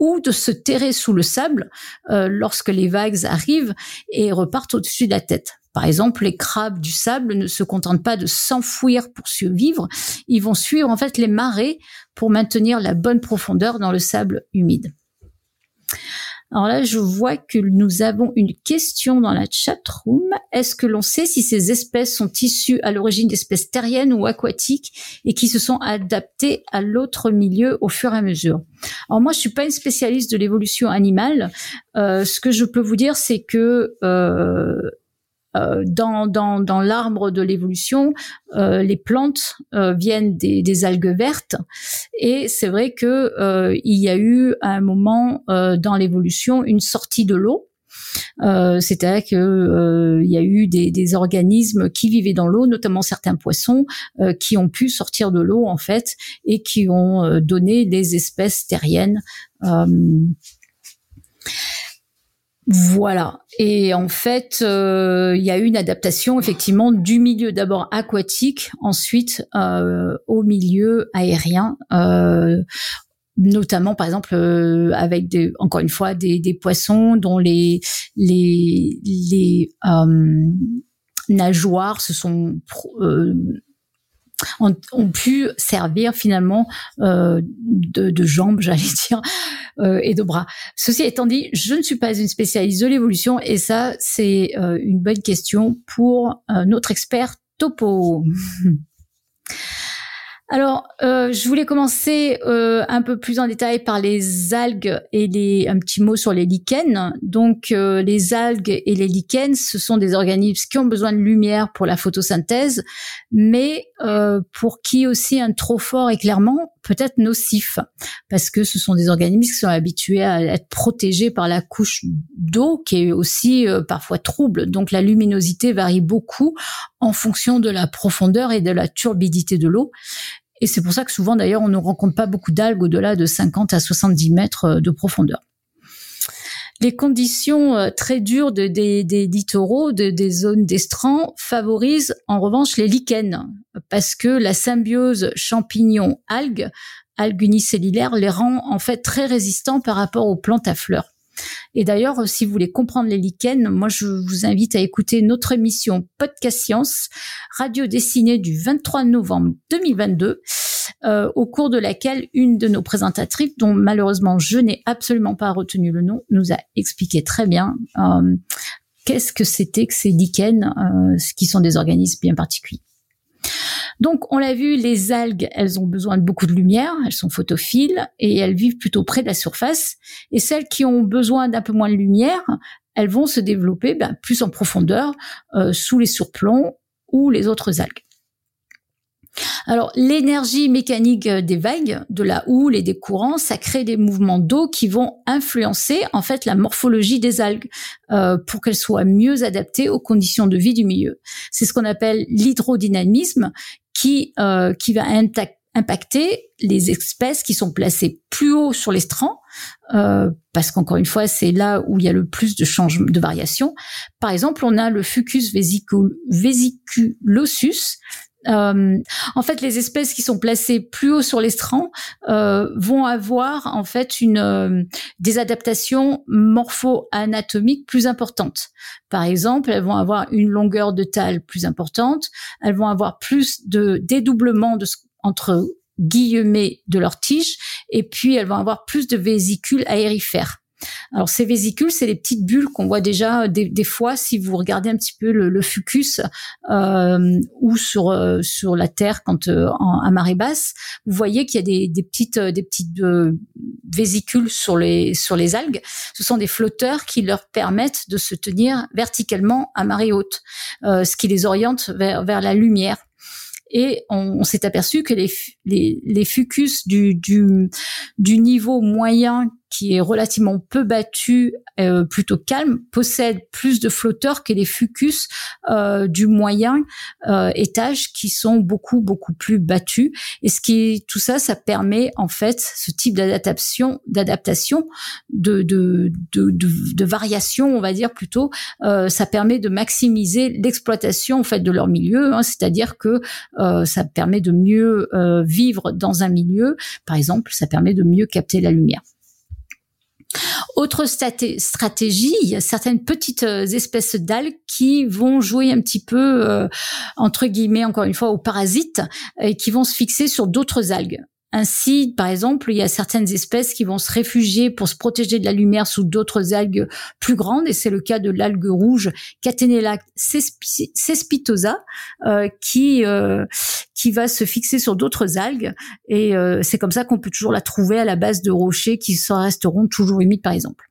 ou de se terrer sous le sable euh, lorsque les vagues arrivent et repartent au-dessus de la tête. Par exemple, les crabes du sable ne se contentent pas de s'enfouir pour survivre, ils vont suivre en fait les marées pour maintenir la bonne profondeur dans le sable humide. Alors là, je vois que nous avons une question dans la chat room. Est-ce que l'on sait si ces espèces sont issues à l'origine d'espèces terriennes ou aquatiques et qui se sont adaptées à l'autre milieu au fur et à mesure? Alors moi, je suis pas une spécialiste de l'évolution animale. Euh, ce que je peux vous dire, c'est que euh, euh, dans, dans, dans l'arbre de l'évolution, euh, les plantes euh, viennent des, des, algues vertes et c'est vrai que il y a eu à un moment dans l'évolution une sortie de l'eau. C'est-à-dire que il y a eu des, des, organismes qui vivaient dans l'eau, notamment certains poissons, qui ont pu sortir de l'eau en fait et qui ont donné des espèces terriennes. Voilà. Et en fait, euh, il y a eu une adaptation effectivement du milieu d'abord aquatique, ensuite euh, au milieu aérien. Euh, notamment par exemple avec des, encore une fois des, poissons dont les les nageoires se sont ont, pu servir finalement euh, de, jambes, [LAUGHS] j'allais dire, euh, et de bras. Ceci étant dit, je ne suis pas une spécialiste de l'évolution et ça, c'est euh, une bonne question pour notre expert Topo. [LAUGHS] Alors, euh, je voulais commencer euh, un peu plus en détail par les algues et les, un petit mot sur les lichens. Donc, euh, les algues et les lichens, ce sont des organismes qui ont besoin de lumière pour la photosynthèse, mais pour qui aussi un trop fort éclairement peut être nocif, parce que ce sont des organismes qui sont habitués à être protégés par la couche d'eau, qui est aussi parfois trouble. Donc, la luminosité varie beaucoup en fonction de la profondeur et de la turbidité de l'eau. Et c'est pour ça que souvent, d'ailleurs, on ne rencontre pas beaucoup d'algues au-delà de 50 à 70 mètres euh, de profondeur. Les conditions euh, très dures de, des, littoraux, de, des zones d'estran, favorisent en revanche les lichens, parce que la symbiose champignon-algues, algues unicellulaires, les rend en fait très résistants par rapport aux plantes à fleurs. Et d'ailleurs, si vous voulez comprendre les lichens, moi je vous invite à écouter notre émission Podcast Science, radio dessinée du 23 novembre 2022, euh, au cours de laquelle une de nos présentatrices, dont malheureusement je n'ai absolument pas retenu le nom, nous a expliqué très bien euh, qu'est-ce que c'était que ces lichens, euh, qui sont des organismes bien particuliers. Donc, on l'a vu, les algues, elles ont besoin de beaucoup de lumière, elles sont photophiles et elles vivent plutôt près de la surface. Et celles qui ont besoin d'un peu moins de lumière, elles vont se développer ben, plus en profondeur euh, sous les surplombs ou les autres algues. Alors, l'énergie mécanique des vagues, de la houle et des courants, ça crée des mouvements d'eau qui vont influencer en fait la morphologie des algues euh, pour qu'elles soient mieux adaptées aux conditions de vie du milieu. C'est ce qu'on appelle l'hydrodynamisme qui euh, qui va impacter les espèces qui sont placées plus haut sur l'estran, euh, parce qu'encore une fois, c'est là où il y a le plus de changements, de variations. Par exemple, on a le Fucus vesiculosus, euh, en fait, les espèces qui sont placées plus haut sur l'estran euh, vont avoir en fait une euh, des adaptations morpho-anatomiques plus importantes. Par exemple, elles vont avoir une longueur de tale plus importante, elles vont avoir plus de dédoublement de, entre guillemets de leur tige, et puis elles vont avoir plus de vésicules aérifères. Alors ces vésicules, c'est les petites bulles qu'on voit déjà des, fois si vous regardez un petit peu le, le fucus euh, ou sur euh, sur la terre quand euh, à marée basse, vous voyez qu'il y a des, des petites des petites vésicules sur les sur les algues. Ce sont des flotteurs qui leur permettent de se tenir verticalement à marée haute, ce qui les oriente vers vers la lumière et on, s'est aperçu que les, les, les fucus du, du, du, niveau moyen qui est relativement peu battu, euh, plutôt calme, possède plus de flotteurs que les fucus euh, du moyen euh, étage qui sont beaucoup beaucoup plus battus. Et ce qui tout ça, ça permet en fait ce type d'adaptation, d'adaptation, de de, de de, variation, on va dire plutôt. ça permet de maximiser l'exploitation en fait de leur milieu, hein, c'est-à-dire que ça permet de mieux vivre dans un milieu. Par exemple, ça permet de mieux capter la lumière. Autre stratégie, il y a certaines petites euh, espèces d'algues qui vont jouer un petit peu, euh, entre guillemets, encore une fois, aux parasites et qui vont se fixer sur d'autres algues. Ainsi, par exemple, il y a certaines espèces qui vont se réfugier pour se protéger de la lumière sous d'autres algues plus grandes, et c'est le cas de l'algue rouge Catenella cespitosa, euh, qui euh, qui va se fixer sur d'autres algues, et euh, c'est comme ça qu'on peut toujours la trouver à la base de rochers qui resteront toujours humides, par exemple.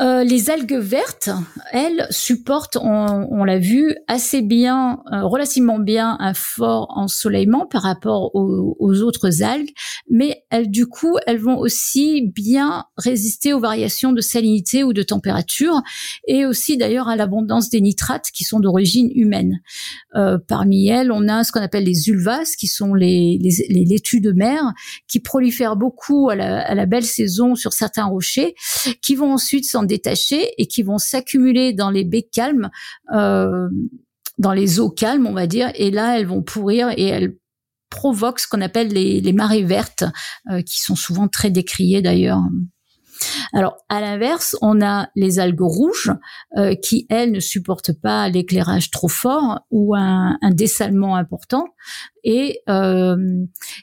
Euh, les algues vertes, elles, supportent, on, l'a vu, assez bien, euh, relativement bien un fort ensoleillement par rapport aux, autres algues, mais elles, du coup, elles vont aussi bien résister aux variations de salinité ou de température, et aussi d'ailleurs à l'abondance des nitrates qui sont d'origine humaine. Euh, parmi elles, on a ce qu'on appelle les ulvas, qui sont les, les, laitues de mer, qui prolifèrent beaucoup à la, à la belle saison sur certains rochers, qui vont ensuite s'en détacher et qui vont s'accumuler dans les baies calmes, euh, dans les eaux calmes, on va dire. Et là, elles vont pourrir et elles provoquent ce qu'on appelle les, marées vertes, euh, qui sont souvent très décriées d'ailleurs. Alors, à l'inverse, on a les algues rouges euh, qui, elles, ne supportent pas l'éclairage trop fort ou un, un dessalement important, et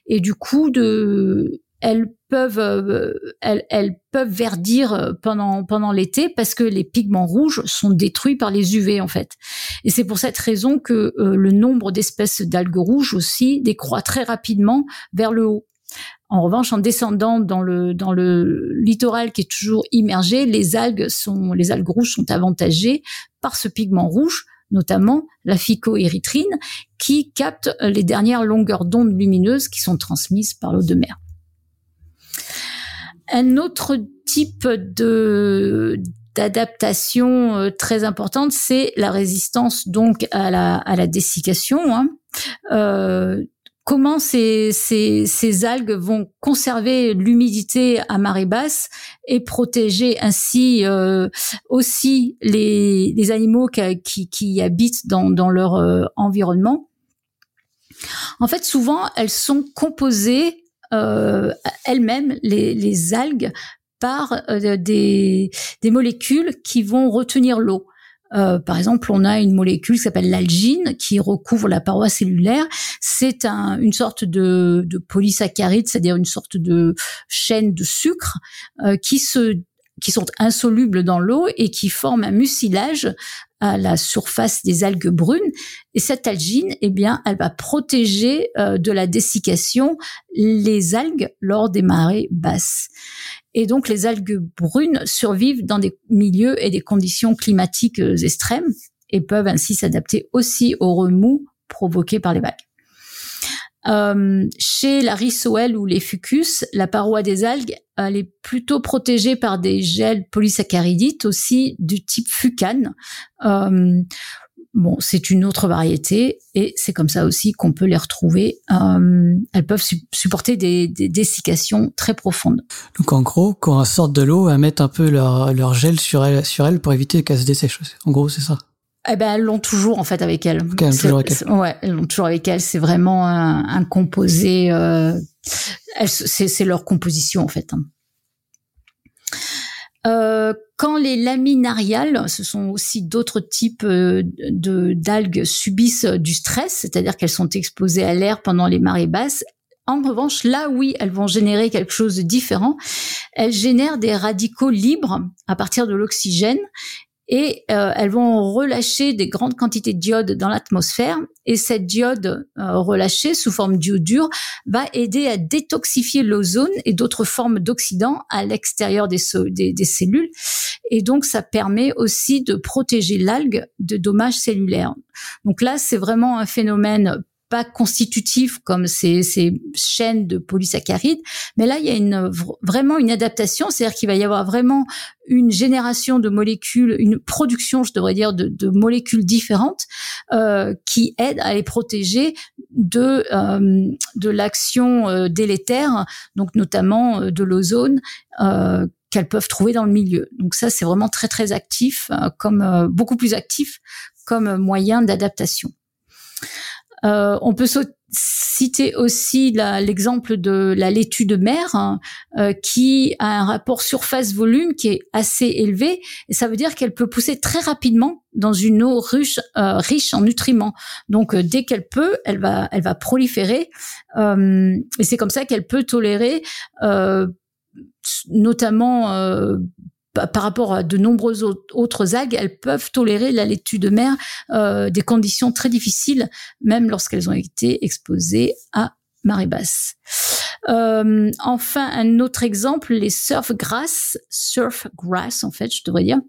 et du coup, de elles peuvent euh, elles, elles, peuvent verdir pendant pendant l'été parce que les pigments rouges sont détruits par les UV en fait. Et c'est pour cette raison que euh, le nombre d'espèces d'algues rouges aussi décroît très rapidement vers le haut. En revanche, en descendant dans le dans le littoral qui est toujours immergé, les algues sont les algues rouges sont avantagées par ce pigment rouge notamment la phycoérythrine, qui capte les dernières longueurs d'onde lumineuses qui sont transmises par l'eau de mer. Un autre type de d'adaptation euh, très importante, c'est la résistance donc à la, à la dessiccation. Hein. Euh, comment ces, ces, ces, algues vont conserver l'humidité à marée basse et protéger ainsi euh, aussi les, les animaux qui, qui, habitent dans, dans leur euh, environnement? En fait, souvent, elles sont composées elles-mêmes, les, les, algues, par euh, des, des, molécules qui vont retenir l'eau. Euh, par exemple, on a une molécule qui s'appelle l'algine qui recouvre la paroi cellulaire. C'est un, une sorte de, de polysaccharide, c'est-à-dire une sorte de chaîne de sucre euh, qui se qui sont insolubles dans l'eau et qui forment un mucilage à la surface des algues brunes. Et cette algine, eh bien, elle va protéger euh, de la dessiccation les algues lors des marées basses. Et donc, les algues brunes survivent dans des milieux et des conditions climatiques euh, extrêmes et peuvent ainsi s'adapter aussi aux remous provoqués par les vagues. Euh, chez la rissoelle ou les fucus, la paroi des algues, elle est plutôt protégée par des gels polysaccharidites aussi du type fucane. Euh, bon, c'est une autre variété et c'est comme ça aussi qu'on peut les retrouver. Euh, elles peuvent supporter des, des, dessiccations très profondes. Donc en gros, quand elles sortent de l'eau, elles mettent un peu leur, leur gel sur elles, sur elles pour éviter qu'elles se dessèchent. En gros, c'est ça. Eh ben, elles l'ont toujours en fait avec elles. Okay, toujours avec elles. Ouais, elles l'ont toujours avec elles. C'est vraiment un, un composé. Euh, c'est leur composition en fait. Hein. Euh, quand les laminariales, ce sont aussi d'autres types euh, de d'algues subissent du stress, c'est-à-dire qu'elles sont exposées à l'air pendant les marées basses. En revanche, là oui, elles vont générer quelque chose de différent. Elles génèrent des radicaux libres à partir de l'oxygène et euh, elles vont relâcher des grandes quantités de d'iode dans l'atmosphère et cette diode euh, relâchée sous forme d'iodure va aider à détoxifier l'ozone et d'autres formes d'oxydants à l'extérieur des, des, cellules et donc ça permet aussi de protéger l'algue de dommages cellulaires. Donc là, c'est vraiment un phénomène pas constitutifs comme ces, ces chaînes de polysaccharides, mais là il y a une, vraiment une adaptation, c'est-à-dire qu'il va y avoir vraiment une génération de molécules, une production, je devrais dire, de, de molécules différentes euh, qui aident à les protéger de euh, de l'action euh, délétère, donc notamment euh, de l'ozone euh, qu'elles peuvent trouver dans le milieu. Donc ça, c'est vraiment très très actif, comme beaucoup plus actif comme moyen d'adaptation. Euh, on peut citer aussi l'exemple de la laitue de mer hein, euh, qui a un rapport surface-volume qui est assez élevé et ça veut dire qu'elle peut pousser très rapidement dans une eau riche, euh, riche en nutriments. Donc dès qu'elle peut, elle va, elle va proliférer et c'est comme ça qu'elle peut tolérer notamment par rapport à de nombreuses autres algues, elles peuvent tolérer la laitue de mer euh, des conditions très difficiles, même lorsqu'elles ont été exposées à marée basse. Euh, enfin, un autre exemple, les surf grass, surf grass en fait, je devrais dire,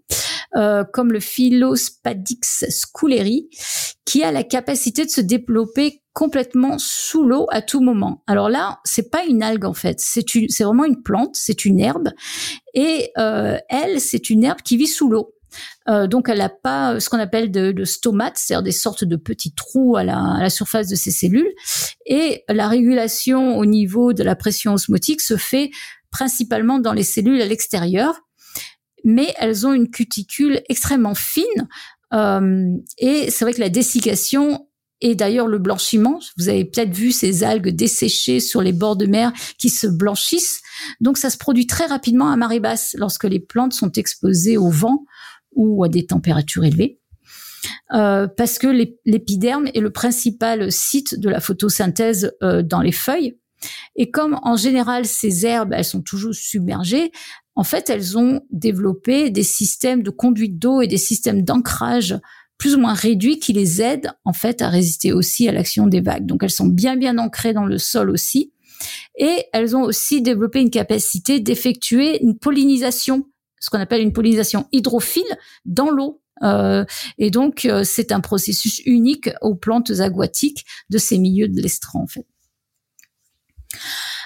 euh, comme le Philospadix schooleri, qui a la capacité de se développer complètement sous l'eau à tout moment. Alors là, c'est pas une algue en fait, c'est c'est vraiment une plante, c'est une herbe, et euh, elle, c'est une herbe qui vit sous l'eau. Euh, donc elle n'a pas ce qu'on appelle de, de stomates, c'est-à-dire des sortes de petits trous à la, à la, surface de ses cellules. Et la régulation au niveau de la pression osmotique se fait principalement dans les cellules à l'extérieur, mais elles ont une cuticule extrêmement fine. Euh, et c'est vrai que la dessiccation et d'ailleurs le blanchiment, vous avez peut-être vu ces algues desséchées sur les bords de mer qui se blanchissent. Donc ça se produit très rapidement à marée basse lorsque les plantes sont exposées au vent ou à des températures élevées. Euh, parce que l'épiderme est le principal site de la photosynthèse euh, dans les feuilles. Et comme en général ces herbes, elles sont toujours submergées, en fait, elles ont développé des systèmes de conduite d'eau et des systèmes d'ancrage plus ou moins réduits qui les aident en fait à résister aussi à l'action des vagues. Donc elles sont bien bien ancrées dans le sol aussi. Et elles ont aussi développé une capacité d'effectuer une pollinisation ce qu'on appelle une pollinisation hydrophile dans l'eau. Euh, et donc, euh, c'est un processus unique aux plantes aquatiques de ces milieux de l'estran, en fait.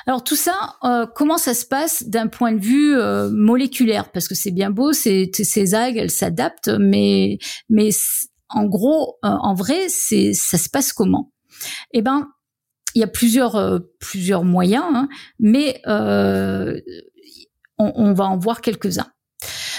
Alors tout ça, euh, comment ça se passe d'un point de vue moléculaire? Parce que c'est bien beau, ces, ces algues, elles s'adaptent, mais mais en gros, en vrai, c'est ça se passe comment? Eh ben, il y a plusieurs plusieurs moyens, hein, mais on, on, va en voir quelques-uns.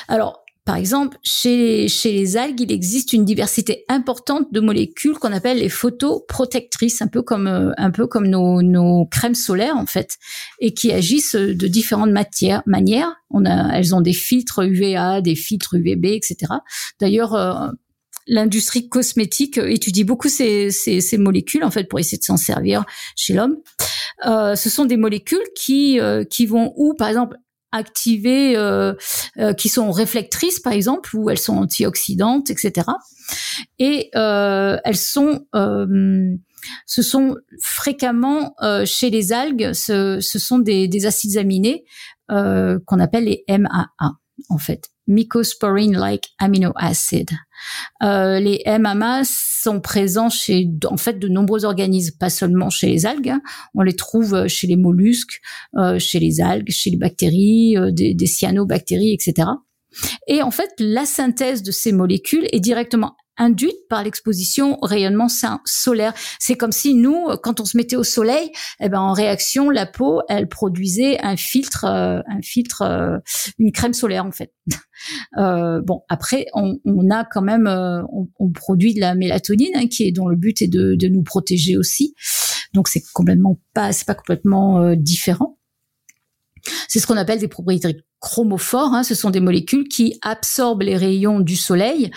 Alors, par exemple, chez, chez les algues, il existe une diversité importante de molécules qu'on appelle les photoprotectrices, un peu comme euh, un peu comme nos, nos, crèmes solaires en fait, et qui agissent de différentes matières, manières. On a, elles ont des filtres UVA, des filtres UVB, etc. D'ailleurs, euh, l'industrie cosmétique étudie beaucoup ces, ces, ces, molécules en fait pour essayer de s'en servir chez l'homme. Euh, ce sont des molécules qui euh, qui vont où? Par exemple activées euh, euh, qui sont réflectrices par exemple ou elles sont antioxydantes etc et euh, elles sont ce sont fréquemment chez les algues ce, sont des acides aminés qu'on appelle les MAA en fait mycosporine-like amino acid. Euh, les MAMA sont présents chez en fait de nombreux organismes, pas seulement chez les algues. Hein. On les trouve chez les mollusques, euh, chez les algues, chez les bactéries, euh, des cyanobactéries, etc. Et en fait, la synthèse de ces molécules est directement induite par l'exposition au rayonnement solaire. C'est comme si nous, quand on se mettait au soleil, eh ben en réaction, la peau, elle produisait un filtre, euh, un filtre, euh, une crème solaire en fait. [LAUGHS] euh, bon, après, on, on, a quand même, euh, on, on, produit de la mélatonine hein, qui est dont le but est de, de nous protéger aussi. Donc c'est complètement pas, c'est pas complètement différent. C'est ce qu'on appelle des propriétés chromophores. Hein. Ce sont des molécules qui absorbent les rayons du soleil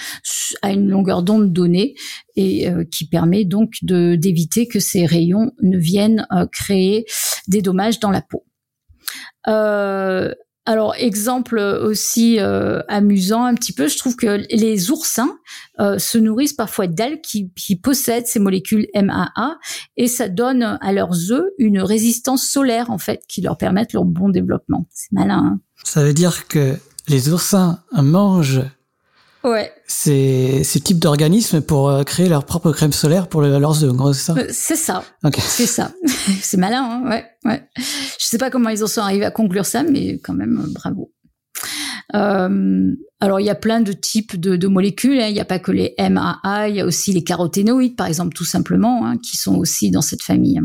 à une longueur d'onde donnée et euh, qui permet donc d'éviter que ces rayons ne viennent euh, créer des dommages dans la peau. Euh, alors, exemple aussi euh, amusant un petit peu, je trouve que les oursins euh, se nourrissent parfois d'algues qui, possèdent ces molécules MAA et ça donne à leurs œufs une résistance solaire en fait qui leur permettent leur bon développement. C'est malin. Hein ça veut dire que les oursins mangent ouais. ces, ces types d'organismes pour euh, créer leur propre crème solaire pour leurs œufs, c'est ça? C'est ça. C'est ça. [LAUGHS] c'est malin, hein ouais, ouais. Je sais pas comment ils en sont arrivés à conclure ça, mais quand même, bravo. Euh, alors il y a plein de types de, de molécules. Hein. Il n'y a pas que les MAA, il y a aussi les caroténoïdes, par exemple, tout simplement, hein, qui sont aussi dans cette famille.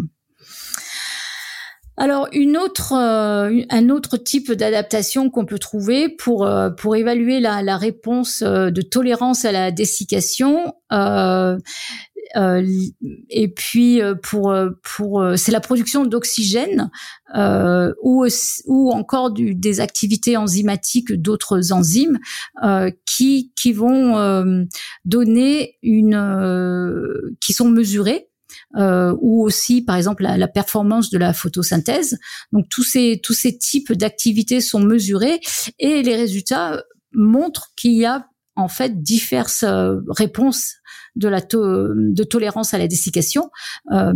Alors euh, un autre type d'adaptation qu'on peut trouver pour euh, pour évaluer la, réponse euh, de tolérance à la dessiccation. et puis pour pour c'est la production d'oxygène ou ou encore des activités enzymatiques d'autres enzymes qui qui vont donner une qui sont mesurées euh, ou aussi par exemple la, la, performance de la photosynthèse. Donc tous ces tous ces types d'activités sont mesurés et les résultats montrent qu'il y a en fait diverses euh, réponses de la de tolérance à la dessiccation. Euh,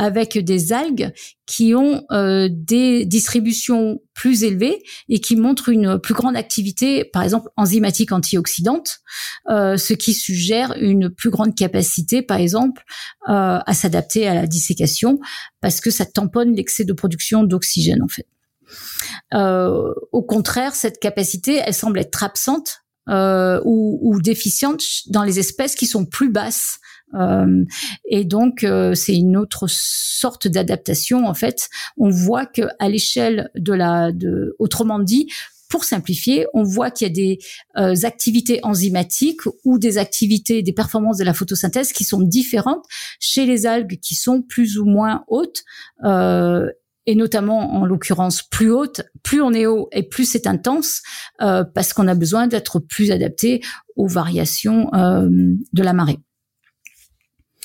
avec des algues qui ont euh, des distributions plus élevées et qui montrent une plus grande activité, par exemple enzymatique antioxydante, euh, ce qui suggère une plus grande capacité, par exemple, euh, à s'adapter à la dissécation parce que ça tamponne l'excès de production d'oxygène en fait. au contraire, cette capacité, elle semble être absente euh, ou, ou déficiente dans les espèces qui sont plus basses euh, et donc euh, c'est une autre sorte d'adaptation en fait. On voit que à l'échelle de la, de, autrement dit, pour simplifier, on voit qu'il y a des euh, activités enzymatiques ou des activités, des performances de la photosynthèse qui sont différentes chez les algues qui sont plus ou moins hautes. Euh, et notamment en l'occurrence plus haute, plus on est haut et plus c'est intense, euh, parce qu'on a besoin d'être plus adapté aux variations de la marée.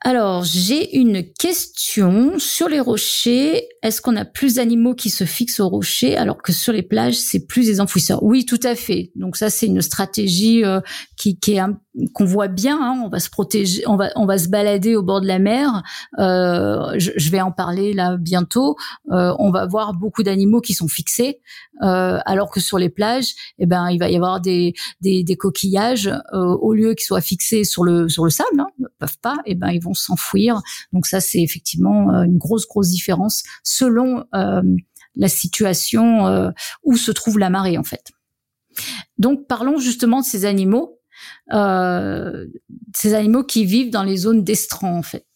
Alors, j'ai une question sur les rochers. Est-ce qu'on a plus d'animaux qui se fixent aux rochers alors que sur les plages, c'est plus des enfouisseurs? Oui, tout à fait. Donc ça, c'est une stratégie euh, qui, qui est qu'on voit bien. Hein, on va se protéger, on va on va se balader au bord de la mer. Euh, je, je, vais en parler là bientôt. Euh, on va voir beaucoup d'animaux qui sont fixés, euh, alors que sur les plages, eh ben il va y avoir des des, des coquillages euh, au lieu qu'ils soient fixés sur le sur le sable, hein, ne peuvent pas. Eh ben ils vont s'enfouir. Donc ça c'est effectivement euh, une grosse grosse différence selon la situation où se trouve la marée en fait. Donc parlons justement de ces animaux euh, ces animaux qui vivent dans les zones d'estran en fait.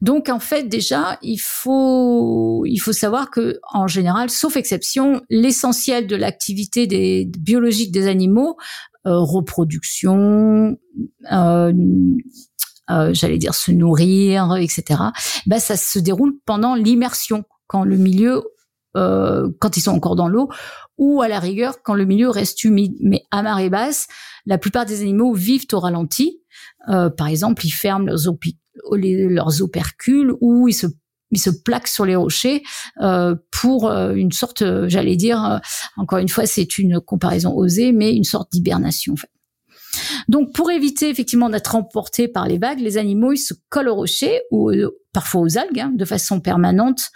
Donc en fait déjà il faut il faut savoir que en général, sauf exception, l'essentiel de l'activité des biologique des animaux, euh, reproduction, euh, euh, j'allais dire se nourrir, etc. Ben ça se déroule pendant l'immersion quand le milieu euh, quand ils sont encore dans l'eau, ou à la rigueur quand le milieu reste humide. Mais à marée basse, la plupart des animaux vivent au ralenti. Euh, par exemple, ils ferment leurs, leurs opercules ou ils se ils se plaquent sur les rochers euh, pour euh, une sorte, j'allais dire, euh, encore une fois, c'est une comparaison osée, mais une sorte d'hibernation. En fait. Donc, pour éviter effectivement d'être emportés par les vagues, les animaux ils se collent aux rochers ou parfois aux algues hein, de façon permanente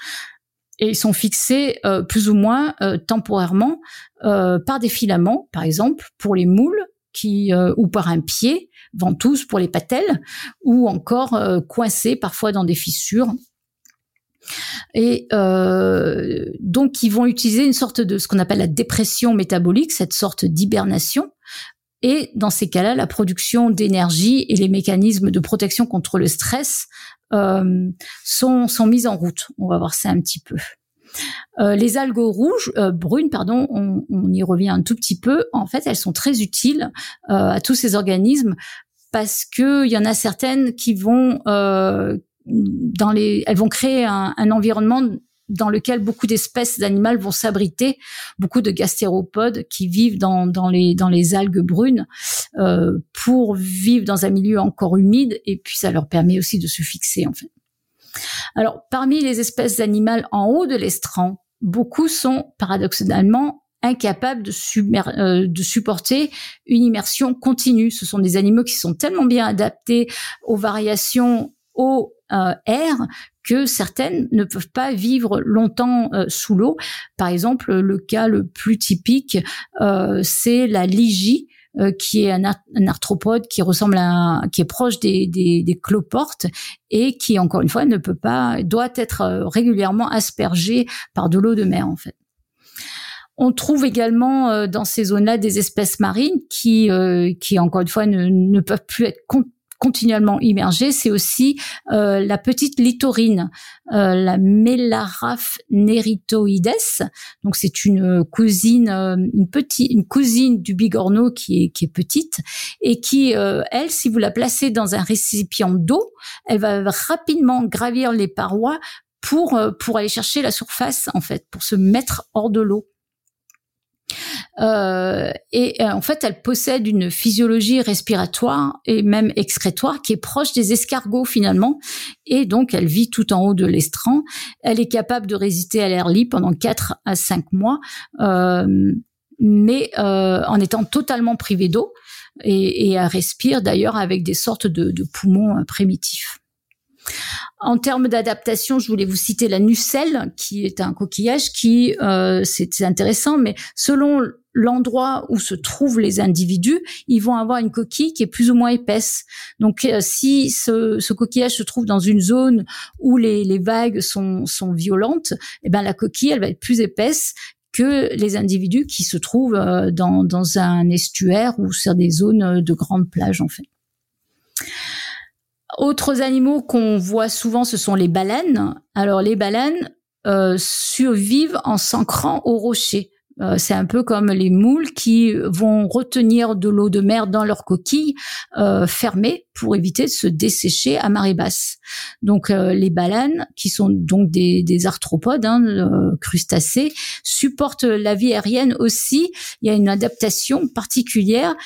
et ils sont fixés euh, plus ou moins euh, temporairement euh, par des filaments, par exemple pour les moules, qui ou par un pied, ventouse pour les patelles, ou encore coincés parfois dans des fissures. Et donc ils vont utiliser une sorte de ce qu'on appelle la dépression métabolique, cette sorte d'hibernation, et dans ces cas-là, la production d'énergie et les mécanismes de protection contre le stress euh, sont, sont mises en route. On va voir ça un petit peu. Euh, les algues rouges, euh, brunes, pardon, on, on, y revient un tout petit peu. En fait, elles sont très utiles euh, à tous ces organismes parce que il y en a certaines qui vont euh, dans les, elles vont créer un, un environnement dans lequel beaucoup d'espèces d'animaux vont s'abriter, beaucoup de gastéropodes qui vivent dans, dans, les, dans les algues brunes euh, pour vivre dans un milieu encore humide et puis ça leur permet aussi de se fixer en fait. Alors parmi les espèces animales en haut de l'estran, beaucoup sont paradoxalement incapables de, euh, de, supporter une immersion continue. Ce sont des animaux qui sont tellement bien adaptés aux variations au euh, air que certaines ne peuvent pas vivre longtemps euh, sous l'eau. Par exemple, le cas le plus typique, euh, c'est la ligie qui est un, arthropode qui ressemble à, qui est proche des, des, des cloportes et qui, encore une fois, ne peut pas, doit être régulièrement aspergé par de l'eau de mer, en fait. On trouve également dans ces zones-là des espèces marines qui, qui encore une fois, ne, ne peuvent plus être continuellement immergée, c'est aussi euh, la petite litorine, euh, la Melaraphe neritoides. Donc c'est une cousine, euh, une petite, une cousine du bigorneau qui est qui est petite et qui, elle, si vous la placez dans un récipient d'eau, elle va rapidement gravir les parois pour pour aller chercher la surface en fait, pour se mettre hors de l'eau. Euh, et euh, en fait, elle possède une physiologie respiratoire et même excrétoire qui est proche des escargots finalement. Et donc, elle vit tout en haut de l'estran. Elle est capable de résister à l'air libre pendant 4 à 5 mois, euh, mais en étant totalement privée d'eau. Et, et, elle respire d'ailleurs avec des sortes de, de poumons primitifs. En termes d'adaptation, je voulais vous citer la nucelle, qui est un coquillage qui, euh, c'est intéressant, mais selon l'endroit où se trouvent les individus, ils vont avoir une coquille qui est plus ou moins épaisse. Donc, euh, si ce, coquillage se trouve dans une zone où les, vagues sont, violentes, eh ben la coquille, elle va être plus épaisse que les individus qui se trouvent euh, dans, dans un estuaire ou sur des zones de grandes plages, en fait. Autres animaux qu'on voit souvent, ce sont les baleines. Alors les baleines euh, survivent en s'ancrant aux rochers. Euh, c'est un peu comme les moules qui vont retenir de l'eau de mer dans leur coquille euh, fermée pour éviter de se dessécher à marée basse. Donc les baleines, qui sont donc des, arthropodes, hein, crustacés, supportent la vie aérienne aussi. Il y a une adaptation particulière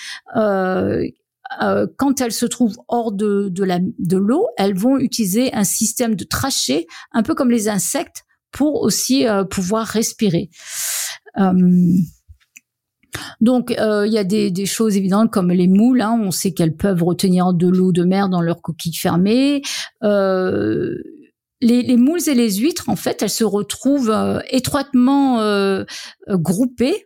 euh, quand elles se trouvent hors de, de, la, de l'eau, elles vont utiliser un système de trachée, un peu comme les insectes, pour aussi euh, pouvoir respirer. Euh, donc, il y a des, des, choses évidentes comme les moules. Hein, on sait qu'elles peuvent retenir de l'eau de mer dans leur coquille fermée. Les, les, moules et les huîtres, en fait, elles se retrouvent étroitement groupées euh,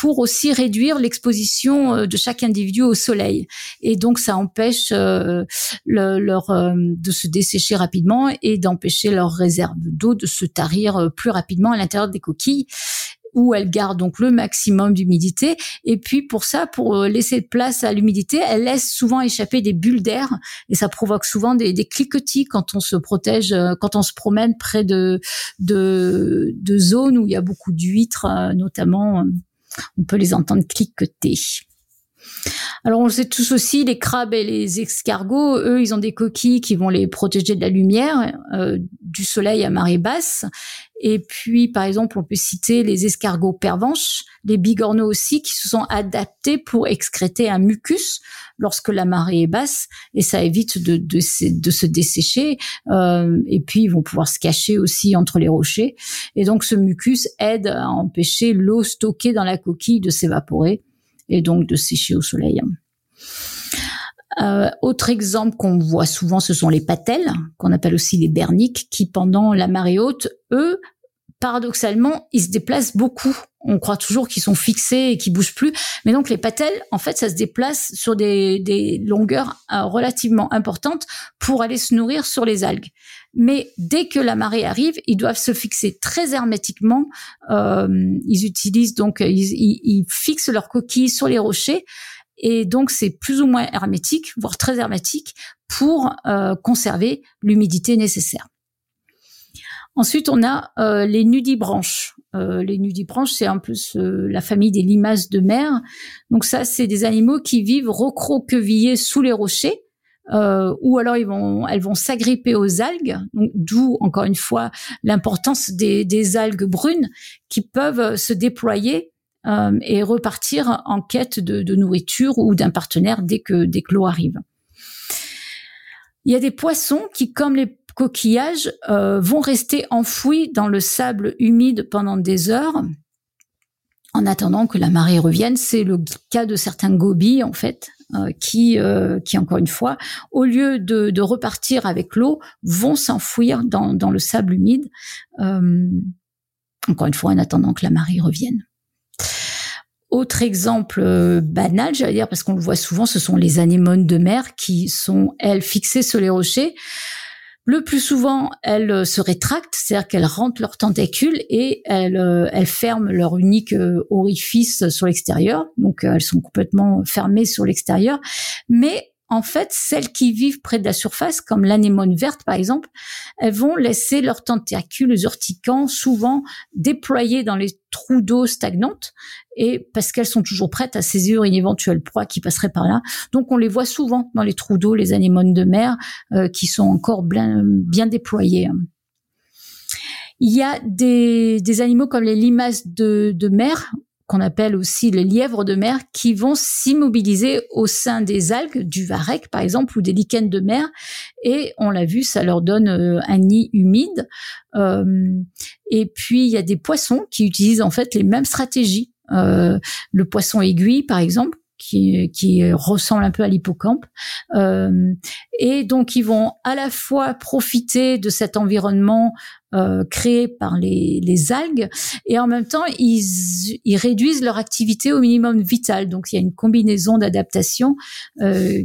pour aussi réduire l'exposition euh, de chaque individu au soleil. Et donc, ça empêche euh, leur de se dessécher rapidement et d'empêcher leur réserve d'eau de se tarir plus rapidement à l'intérieur des coquilles où elles gardent donc le maximum d'humidité. Et puis pour ça, pour laisser place à l'humidité, elles laissent souvent échapper des bulles d'air et ça provoque souvent des, des, cliquetis quand on se protège, quand on se promène près de, de, de zones où il y a beaucoup d'huîtres, notamment on peut les entendre cliqueter. Alors on sait tous aussi, les crabes et les escargots, eux, ils ont des coquilles qui vont les protéger de la lumière, euh, du soleil à marée basse. Et puis, par exemple, on peut citer les escargots pervenches, les bigorneaux aussi, qui se sont adaptés pour excréter un mucus lorsque la marée est basse, et ça évite de, de, se dessécher. Euh, et puis, ils vont pouvoir se cacher aussi entre les rochers. Et donc, ce mucus aide à empêcher l'eau stockée dans la coquille de s'évaporer et donc de sécher au soleil. Euh, autre exemple qu'on voit souvent, ce sont les patelles, qu'on appelle aussi les berniques, qui pendant la marée haute, eux, paradoxalement, ils se déplacent beaucoup. On croit toujours qu'ils sont fixés et qu'ils bougent plus, mais donc les patelles, en fait, ça se déplace sur des, longueurs euh, relativement importantes pour aller se nourrir sur les algues. Mais dès que la marée arrive, ils doivent se fixer très hermétiquement. Euh, ils utilisent donc, ils, fixent leur coquille sur les rochers. Et donc, c'est plus ou moins hermétique, voire très hermétique, pour euh, conserver l'humidité nécessaire. Ensuite, on a euh, les nudibranches. Euh, les nudibranches, c'est un peu la famille des limaces de mer. Donc ça, c'est des animaux qui vivent recroquevillés sous les rochers euh, ou alors ils vont, elles vont s'agripper aux algues, d'où encore une fois l'importance des, algues brunes qui peuvent se déployer euh, et repartir en quête de, nourriture ou d'un partenaire dès que dès que l'eau arrive. Il y a des poissons qui, comme les coquillages, euh, vont rester enfouis dans le sable humide pendant des heures en attendant que la marée revienne. C'est le cas de certains gobies en fait, euh, qui, euh, qui encore une fois, au lieu de, repartir avec l'eau, vont s'enfouir dans, le sable humide. Encore une fois, en attendant que la marée revienne. autre exemple banal, j'allais dire, parce qu'on le voit souvent, ce sont les anémones de mer qui sont, elles, fixées sur les rochers. Le plus souvent, elles euh, se rétractent, c'est-à-dire qu'elles rentrent leurs tentacules et elles, euh, elles ferment leur unique orifice sur l'extérieur. Donc, elles sont complètement fermées sur l'extérieur. Mais en fait, celles qui vivent près de la surface, comme l'anémone verte par exemple, elles vont laisser leurs tentacules urticants souvent déployés dans les trous d'eau stagnantes et parce qu'elles sont toujours prêtes à saisir une éventuelle proie qui passerait par là. Donc on les voit souvent dans les trous d'eau, les anémones de mer euh, qui sont encore bien, bien déployés. Il y a des, animaux comme les limaces de mer qu'on appelle aussi les lièvres de mer, qui vont s'immobiliser au sein des algues, du varech par exemple, ou des lichens de mer, et on l'a vu, ça leur donne euh, un nid humide. Euh, et puis il y a des poissons qui utilisent en fait les mêmes stratégies. Euh, le poisson aiguille, par exemple, qui, qui ressemble un peu à l'hippocampe. Euh, et donc, ils vont à la fois profiter de cet environnement euh, créé par les, les, algues et en même temps, ils, ils, réduisent leur activité au minimum vital. Donc, il y a une combinaison d'adaptation euh,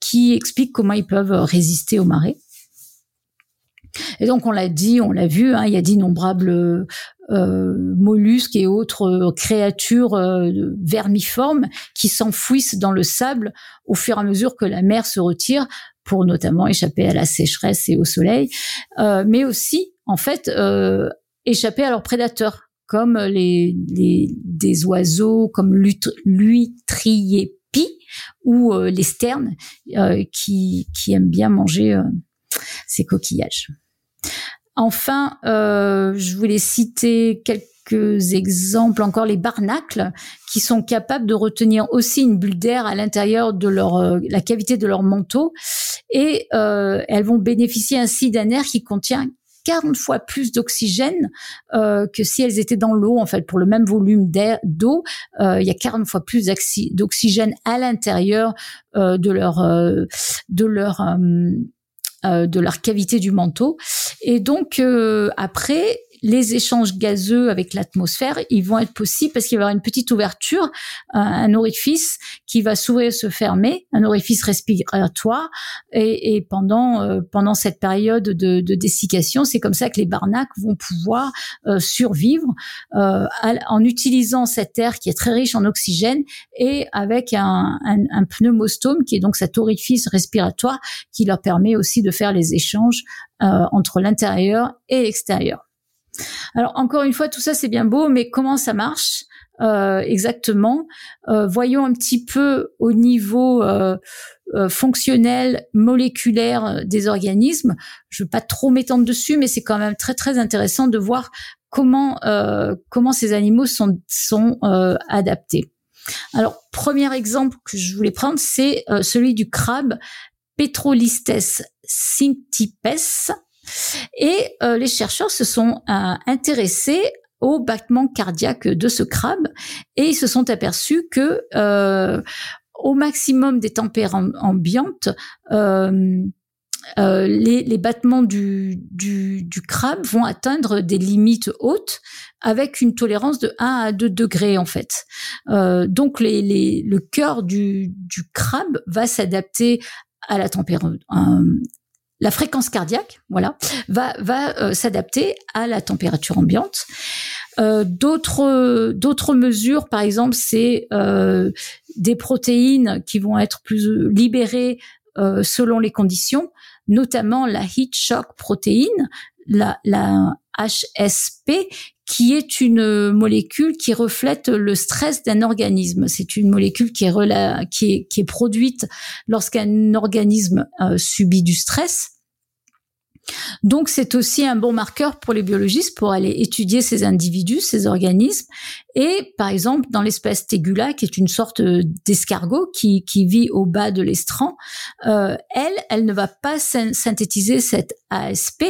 qui explique comment ils peuvent résister aux marées. Et donc on l'a dit, on l'a vu, hein, il y a d'innombrables euh, mollusques et autres euh, créatures euh, vermiformes qui s'enfouissent dans le sable au fur et à mesure que la mer se retire pour notamment échapper à la sécheresse et au soleil, mais aussi en fait échapper à leurs prédateurs comme les, les des oiseaux comme l'huîtrier ou les sternes qui, qui aiment bien manger ces coquillages. Enfin, euh, je voulais citer quelques exemples encore les barnacles qui sont capables de retenir aussi une bulle d'air à l'intérieur de leur euh, la cavité de leur manteau et euh, elles vont bénéficier ainsi d'un air qui contient 40 fois plus d'oxygène que si elles étaient dans l'eau. En fait, pour le même volume d'air, d'eau, il y a 40 fois plus d'oxygène à l'intérieur de leur de leur de leur cavité du manteau. Et donc euh, après, les échanges gazeux avec l'atmosphère, ils vont être possibles parce qu'il va y avoir une petite ouverture, un orifice qui va s'ouvrir se fermer, un orifice respiratoire. Et, pendant euh, pendant cette période de, de dessiccation, c'est comme ça que les barnaques vont pouvoir euh, survivre euh, en utilisant cet air qui est très riche en oxygène et avec un pneumostome qui est donc cet orifice respiratoire qui leur permet aussi de faire les échanges entre l'intérieur et l'extérieur. Alors encore une fois, tout ça c'est bien beau, mais comment ça marche euh, exactement? Euh, Voyons un petit peu au niveau euh, fonctionnel, moléculaire des organismes. Je ne veux pas trop m'étendre dessus, mais c'est quand même très très intéressant de voir comment comment ces animaux sont sont adaptés. Alors premier exemple que je voulais prendre, c'est celui du crabe Petrolistes syntipes et euh, les chercheurs se sont euh, intéressés au battement cardiaque de ce crabe et ils se sont aperçus que euh, au maximum des températures ambiantes, les, battements du, crabe vont atteindre des limites hautes avec une tolérance de 1 à 2 degrés en fait. donc les, les, le cœur du, du crabe va s'adapter à la température la fréquence cardiaque, voilà, va, va euh, s'adapter à la température ambiante. Euh, d'autres d'autres mesures, par exemple, c'est euh, des protéines qui vont être plus libérées selon les conditions, notamment la heat shock protéine, la, la HSP, qui est une molécule qui reflète le stress d'un organisme. C'est une molécule qui est, produite lorsqu'un organisme subit du stress. Donc c'est aussi un bon marqueur pour les biologistes pour aller étudier ces individus, ces organismes. Et par exemple, dans l'espèce Tegula, qui est une sorte d'escargot qui, qui vit au bas de l'estran, euh, elle, elle ne va pas synthétiser cette ASP,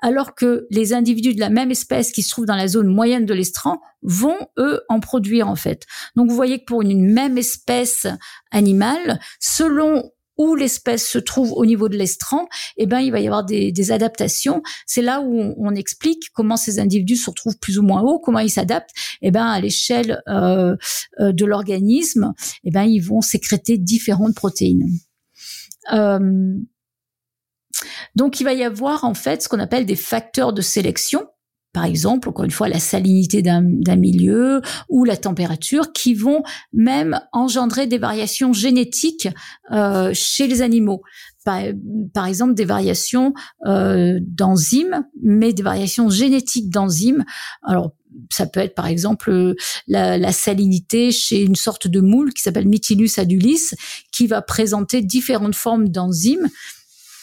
alors que les individus de la même espèce qui se trouvent dans la zone moyenne de l'estran vont, eux, en produire en fait. Donc vous voyez que pour une même espèce animale, selon où l'espèce se trouve au niveau de l'estran, eh ben il va y avoir des, adaptations. C'est là où on, explique comment ces individus se retrouvent plus ou moins haut, comment ils s'adaptent. Eh ben à l'échelle euh, euh, de l'organisme, eh ben ils vont sécréter différentes protéines. Euh, donc il va y avoir en fait ce qu'on appelle des facteurs de sélection par exemple, encore une fois, la salinité d'un milieu ou la température, qui vont même engendrer des variations génétiques euh, chez les animaux. Par, exemple, des variations euh, d'enzymes, mais des variations génétiques d'enzymes. Alors, ça peut être par exemple la, salinité chez une sorte de moule qui s'appelle Mytilus adulis, qui va présenter différentes formes d'enzymes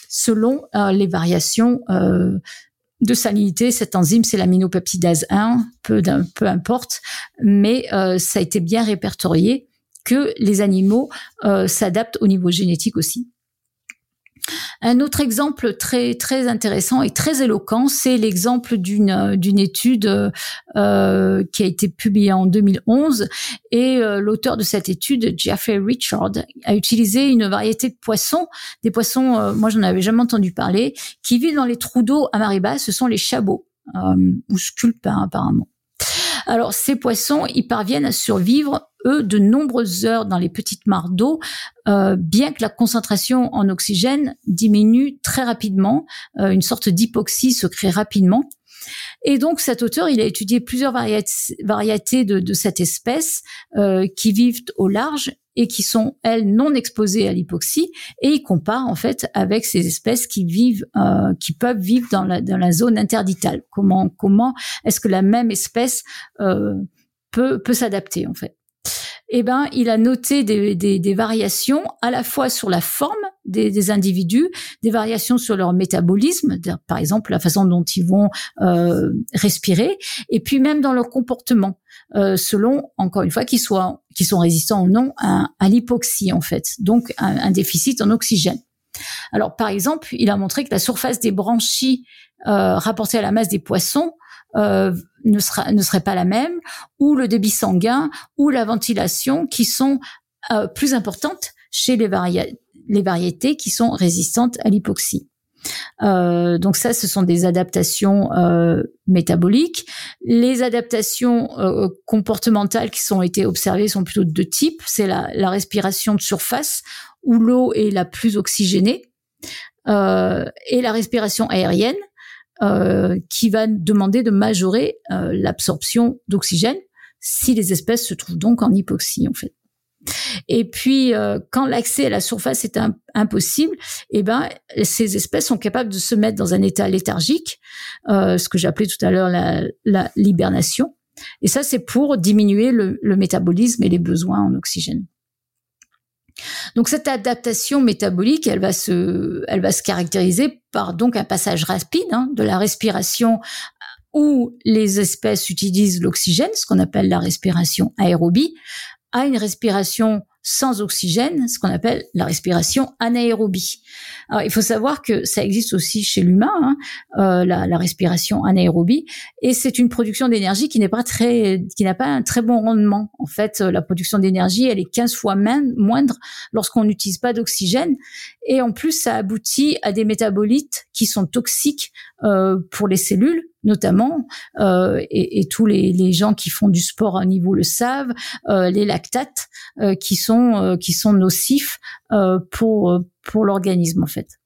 selon euh, les variations de salinité, cette enzyme, c'est l'aminopeptidase 1, peu, peu importe, mais euh, ça a été bien répertorié que les animaux euh, s'adaptent au niveau génétique aussi. Un autre exemple très très intéressant et très éloquent, c'est l'exemple d'une euh, d'une étude euh, qui a été publiée en 2011 et euh, l'auteur de cette étude, Jeffrey Richard, a utilisé une variété de poissons, des poissons, euh, moi j'en avais jamais entendu parler, qui vivent dans les trous d'eau à marée basse, ce sont les chabots ou sculpins apparemment. Alors ces poissons, ils parviennent à survivre eux de nombreuses heures dans les petites mares d'eau, euh, bien que la concentration en oxygène diminue très rapidement, euh, une sorte d'hypoxie se crée rapidement. Et donc cet auteur, il a étudié plusieurs variétés de, cette espèce euh, qui vivent au large et qui sont elles non exposées à l'hypoxie et il compare en fait avec ces espèces qui vivent euh, qui peuvent vivre dans la dans la zone interditale. Comment comment est-ce que la même espèce euh, peut peut s'adapter en fait? Eh ben, il a noté des, des, des, variations à la fois sur la forme des, des, individus, des variations sur leur métabolisme, par exemple la façon dont ils vont euh, respirer, et puis même dans leur comportement, euh, selon encore une fois qu'ils soient qu'ils sont résistants ou non à, à l'hypoxie en fait, donc un, un, déficit en oxygène. Alors par exemple, il a montré que la surface des branchies euh, rapportée à la masse des poissons euh, ne, sera, serait pas la même, ou le débit sanguin, ou la ventilation, qui sont euh, plus importantes chez les, variétés qui sont résistantes à l'hypoxie. Euh, donc ça, ce sont des adaptations métaboliques. Les adaptations comportementales qui sont été observées sont plutôt de deux types. C'est la, la, respiration de surface où l'eau est la plus oxygénée et la respiration aérienne euh, qui va demander de majorer euh, l'absorption d'oxygène si les espèces se trouvent donc en hypoxie en fait. Et puis, euh, quand l'accès à la surface est impossible, eh ben, ces espèces sont capables de se mettre dans un état léthargique, ce que j'appelais tout à l'heure la, la l'hibernation. Et ça, c'est pour diminuer le, le, métabolisme et les besoins en oxygène. Donc cette adaptation métabolique, elle va se, caractériser par un passage rapide hein, de la respiration où les espèces utilisent l'oxygène, ce qu'on appelle la respiration aérobie, à une respiration sans oxygène, ce qu'on appelle la respiration anaérobie. Alors, il faut savoir que ça existe aussi chez l'humain, hein, euh, la, respiration anaérobie, et c'est une production d'énergie qui n'est pas très, qui n'a pas un très bon rendement. En fait, la production d'énergie, elle est 15 fois moindre lorsqu'on n'utilise pas d'oxygène, et en plus, ça aboutit à des métabolites qui sont toxiques euh, pour les cellules notamment, euh, et, et, tous les, les, gens qui font du sport à niveau le savent, euh, les lactates euh, qui sont euh, qui sont nocifs euh, pour pour l'organisme en fait.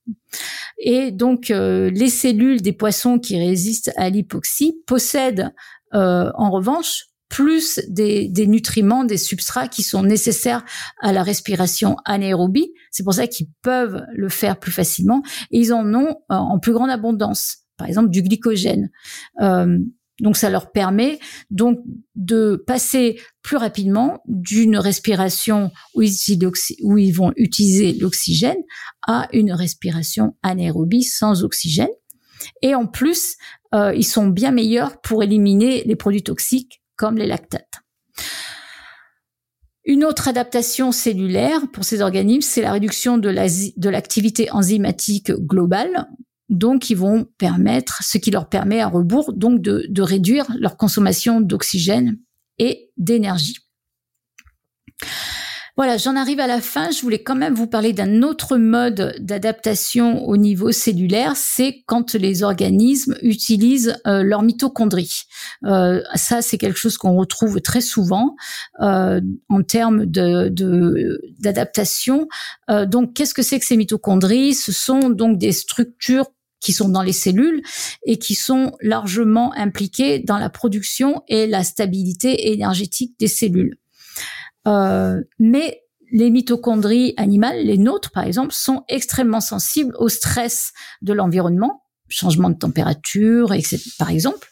Et donc les cellules des poissons qui résistent à l'hypoxie possèdent en revanche plus des, des, nutriments, des substrats qui sont nécessaires à la respiration anaérobie. C'est pour ça qu'ils peuvent le faire plus facilement et ils en ont en plus grande abondance par exemple du glycogène. Euh, donc ça leur permet donc de passer plus rapidement d'une respiration où ils, vont utiliser l'oxygène à une respiration anaérobie sans oxygène. Et en plus, euh, ils sont bien meilleurs pour éliminer les produits toxiques comme les lactates. Une autre adaptation cellulaire pour ces organismes, c'est la réduction de l'activité enzymatique globale, donc, ils vont permettre, ce qui leur permet à rebours, donc de, réduire leur consommation d'oxygène et d'énergie. Voilà, j'en arrive à la fin. Je voulais quand même vous parler d'un autre mode d'adaptation au niveau cellulaire, c'est quand les organismes utilisent euh, leur mitochondrie. Euh, ça, c'est quelque chose qu'on retrouve très souvent euh, en termes d'adaptation. donc, qu'est-ce que c'est que ces mitochondries? Ce sont donc des structures qui sont dans les cellules et qui sont largement impliquées dans la production et la stabilité énergétique des cellules. Euh, mais les mitochondries animales, les nôtres par exemple, sont extrêmement sensibles au stress de l'environnement, changement de température, etc., par exemple.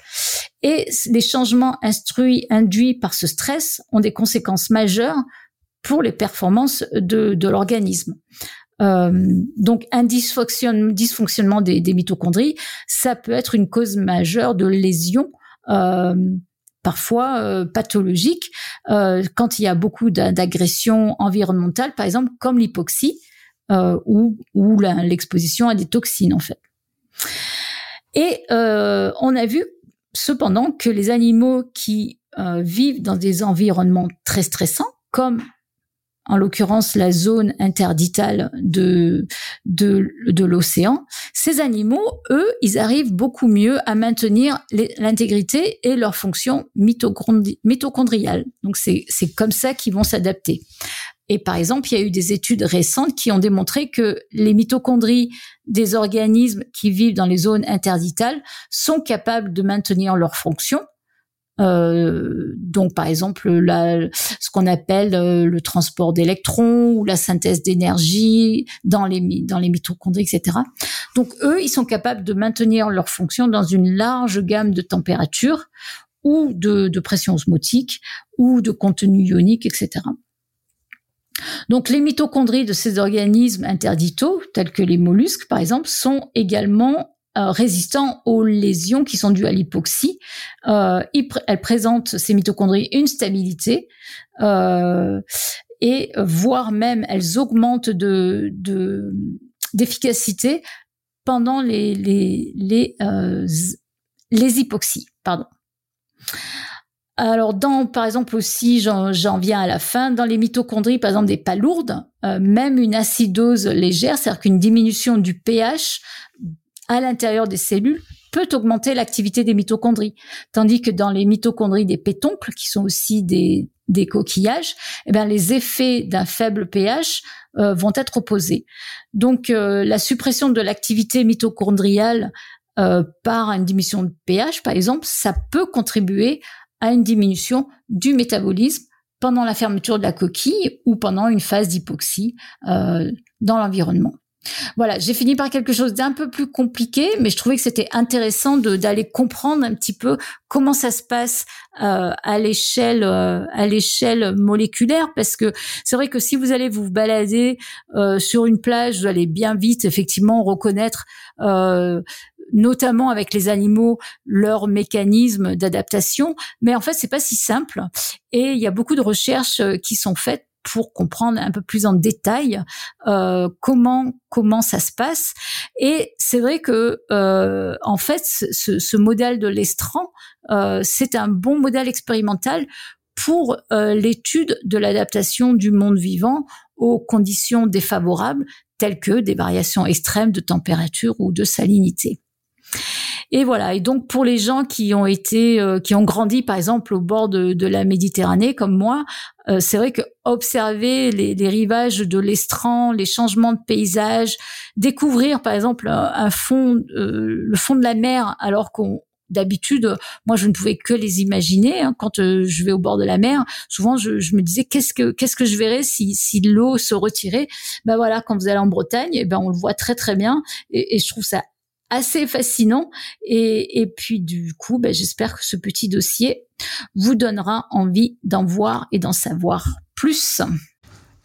Et les changements instruits, induits par ce stress ont des conséquences majeures pour les performances de l'organisme. Euh, donc un dysfonctionnement des, mitochondries, ça peut être une cause majeure de lésions euh, parfois euh, pathologiques quand il y a beaucoup d'agressions environnementales, par exemple comme l'hypoxie ou, ou l'exposition à des toxines en fait. Et on a vu cependant que les animaux qui vivent dans des environnements très stressants, comme en l'occurrence la zone interditale de, de, l'océan, ces animaux, eux, ils arrivent beaucoup mieux à maintenir l'intégrité et leur fonction mitochondriale. Donc c'est comme ça qu'ils vont s'adapter. Et par exemple, il y a eu des études récentes qui ont démontré que les mitochondries des organismes qui vivent dans les zones interditales sont capables de maintenir leur fonction euh, donc, par exemple, la, ce qu'on appelle euh, le transport d'électrons ou la synthèse d'énergie dans les, mitochondries, etc. Donc, eux, ils sont capables de maintenir leur fonction dans une large gamme de températures ou de, de pression osmotique ou de contenu ionique, etc. Donc les mitochondries de ces organismes interditaux, tels que les mollusques par exemple, sont également euh, résistants aux lésions qui sont dues à l'hypoxie. Euh, elles présentent ces mitochondries une stabilité euh, et voire même elles augmentent de d'efficacité pendant les les les, euh, les hypoxies. Pardon. Alors, dans, par exemple aussi, j'en viens à la fin, dans les mitochondries, par exemple des palourdes, même une acidose légère, c'est-à-dire qu'une diminution du pH à l'intérieur des cellules peut augmenter l'activité des mitochondries. Tandis que dans les mitochondries des pétoncles, qui sont aussi des, coquillages, eh bien, les effets d'un faible pH euh, vont être opposés. Donc, euh, la suppression de l'activité mitochondriale euh, par une diminution de pH, par exemple, ça peut contribuer à une diminution du métabolisme pendant la fermeture de la coquille ou pendant une phase d'hypoxie dans l'environnement. Voilà, j'ai fini par quelque chose d'un peu plus compliqué, mais je trouvais que c'était intéressant d'aller comprendre un petit peu comment ça se passe euh, à l'échelle euh, à l'échelle moléculaire, parce que c'est vrai que si vous allez vous balader euh, sur une plage, vous allez bien vite effectivement reconnaître notamment avec les animaux, leur mécanisme d'adaptation. Mais en fait, c'est pas si simple. Et il y a beaucoup de recherches qui sont faites pour comprendre un peu plus en détail euh, comment comment ça se passe. Et c'est vrai que euh, en fait, ce, modèle de l'estran, euh, c'est un bon modèle expérimental pour euh, l'étude de l'adaptation du monde vivant aux conditions défavorables telles que des variations extrêmes de température ou de salinité. Et voilà. Et donc pour les gens qui ont été, euh, qui ont grandi par exemple au bord de, de la Méditerranée comme moi, euh, c'est vrai que observer les, les rivages de l'Estran, les changements de paysage, découvrir par exemple un, fond, euh, le fond de la mer, alors qu'on D'habitude, moi, je ne pouvais que les imaginer. Hein, quand je vais au bord de la mer, souvent, je, je me disais qu'est-ce que qu'est-ce que je verrais si, si l'eau se retirait? Ben voilà, quand vous allez en Bretagne, eh ben on le voit très très bien, et, et je trouve ça assez fascinant. Et, et puis du coup, ben, j'espère que ce petit dossier vous donnera envie d'en voir et d'en savoir plus.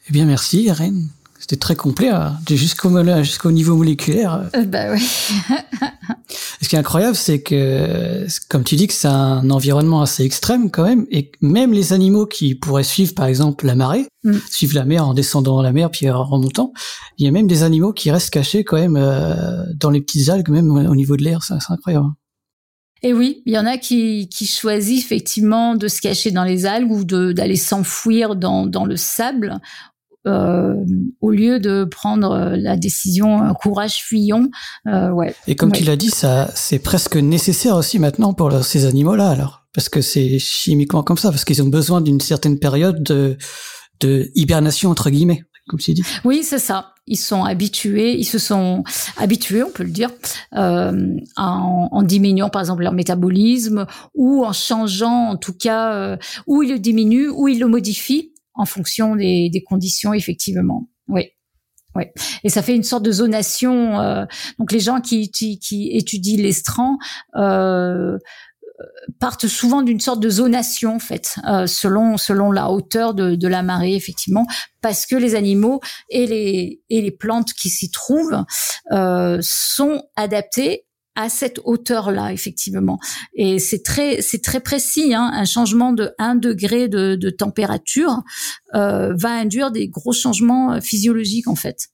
Eh bien, merci, Irène. C'était très complet, hein. jusqu'au jusqu'au niveau moléculaire. Euh, bah oui. [LAUGHS] ce qui est incroyable, c'est que, comme tu dis, que c'est un environnement assez extrême quand même, et même les animaux qui pourraient suivre, par exemple, la marée, mm. suivre la mer en descendant la mer puis en remontant, il y a même des animaux qui restent cachés quand même euh, dans les petites algues, même au niveau de l'air. C'est incroyable. Et oui, il y en a qui, qui choisissent effectivement de se cacher dans les algues ou d'aller s'enfouir dans, dans le sable euh, au lieu de prendre la décision courage fuyons. Euh, ouais. Et comme tu l'as dit, ça c'est presque nécessaire aussi maintenant pour ces animaux-là alors parce que c'est chimiquement comme ça parce qu'ils ont besoin d'une certaine période de, de hibernation entre guillemets comme tu dis. Oui, c'est ça ils sont habitués, ils se sont habitués, on peut le dire, euh, en, en, diminuant par exemple leur métabolisme ou en changeant en tout cas, euh, ou ils le diminuent ou ils le modifient en fonction des, des conditions effectivement. Oui. Oui, et ça fait une sorte de zonation. Euh, donc les gens qui, qui, qui étudient l'estran euh, partent souvent d'une sorte de zonation en fait, euh, selon selon la hauteur de, de, la marée effectivement, parce que les animaux et les et les plantes qui s'y trouvent euh, sont adaptés à cette hauteur-là, effectivement. Et c'est très, c'est très précis. Hein. Un changement de 1 degré de, de température euh, va induire des gros changements euh, physiologiques, en fait.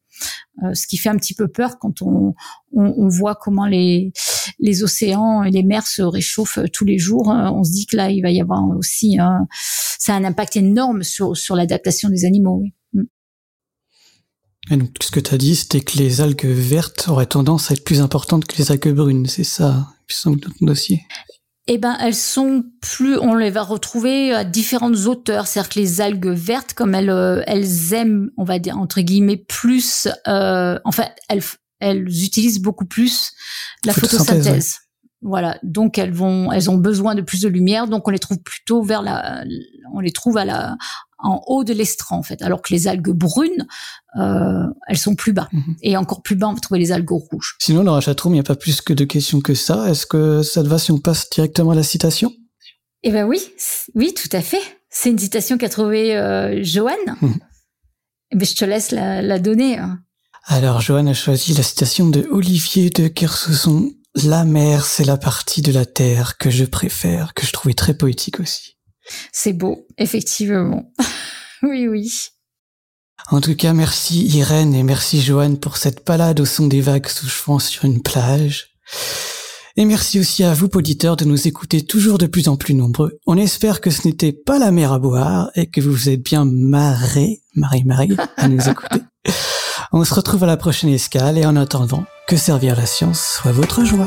Euh, ce qui fait un petit peu peur quand on, on, voit comment les, les océans et les mers se réchauffent tous les jours. Euh, on se dit que là, il va y avoir aussi, ça a un impact énorme sur, sur l'adaptation des animaux. Oui. Et donc, ce que tu as dit, c'était que les algues vertes auraient tendance à être plus importantes que les algues brunes, c'est ça, dans ton dossier eh ben, elles sont plus, on les va retrouver à différentes hauteurs. C'est-à-dire que les algues vertes, comme elles, euh, elles aiment, on va dire entre guillemets, plus, euh, enfin, elles, elles utilisent beaucoup plus la photosynthèse. Voilà, donc elles vont, elles ont besoin de plus de lumière, donc on les trouve plutôt vers la, on les trouve à la, en haut de l'estran en fait, alors que les algues brunes, euh, elles sont plus bas. Mhm. Et encore plus bas, on va trouver les algues rouges. Sinon, dans la chatroom, il n'y a pas plus que de questions que ça. Est-ce que ça te va si on passe directement à la citation? Eh ben oui, oui, tout à fait. C'est une citation qu'a trouvée euh, Joanne. Mhm. Eh ben, je te laisse la, donner. Hein. Alors, Joanne a choisi la citation de Olivier de Kersauzon. La mer, c'est la partie de la terre que je préfère, que je trouvais très poétique aussi. C'est beau, effectivement. [LAUGHS] oui, oui. En tout cas, merci Irène et merci Joanne pour cette balade au son des vagues souffrant sur une plage. Et merci aussi à vous, auditeurs, de nous écouter toujours de plus en plus nombreux. On espère que ce n'était pas la mer à boire et que vous vous êtes bien marré, Marie-Marie, à nous [LAUGHS] écouter. On se retrouve à la prochaine escale et en attendant, que servir la science soit votre joie.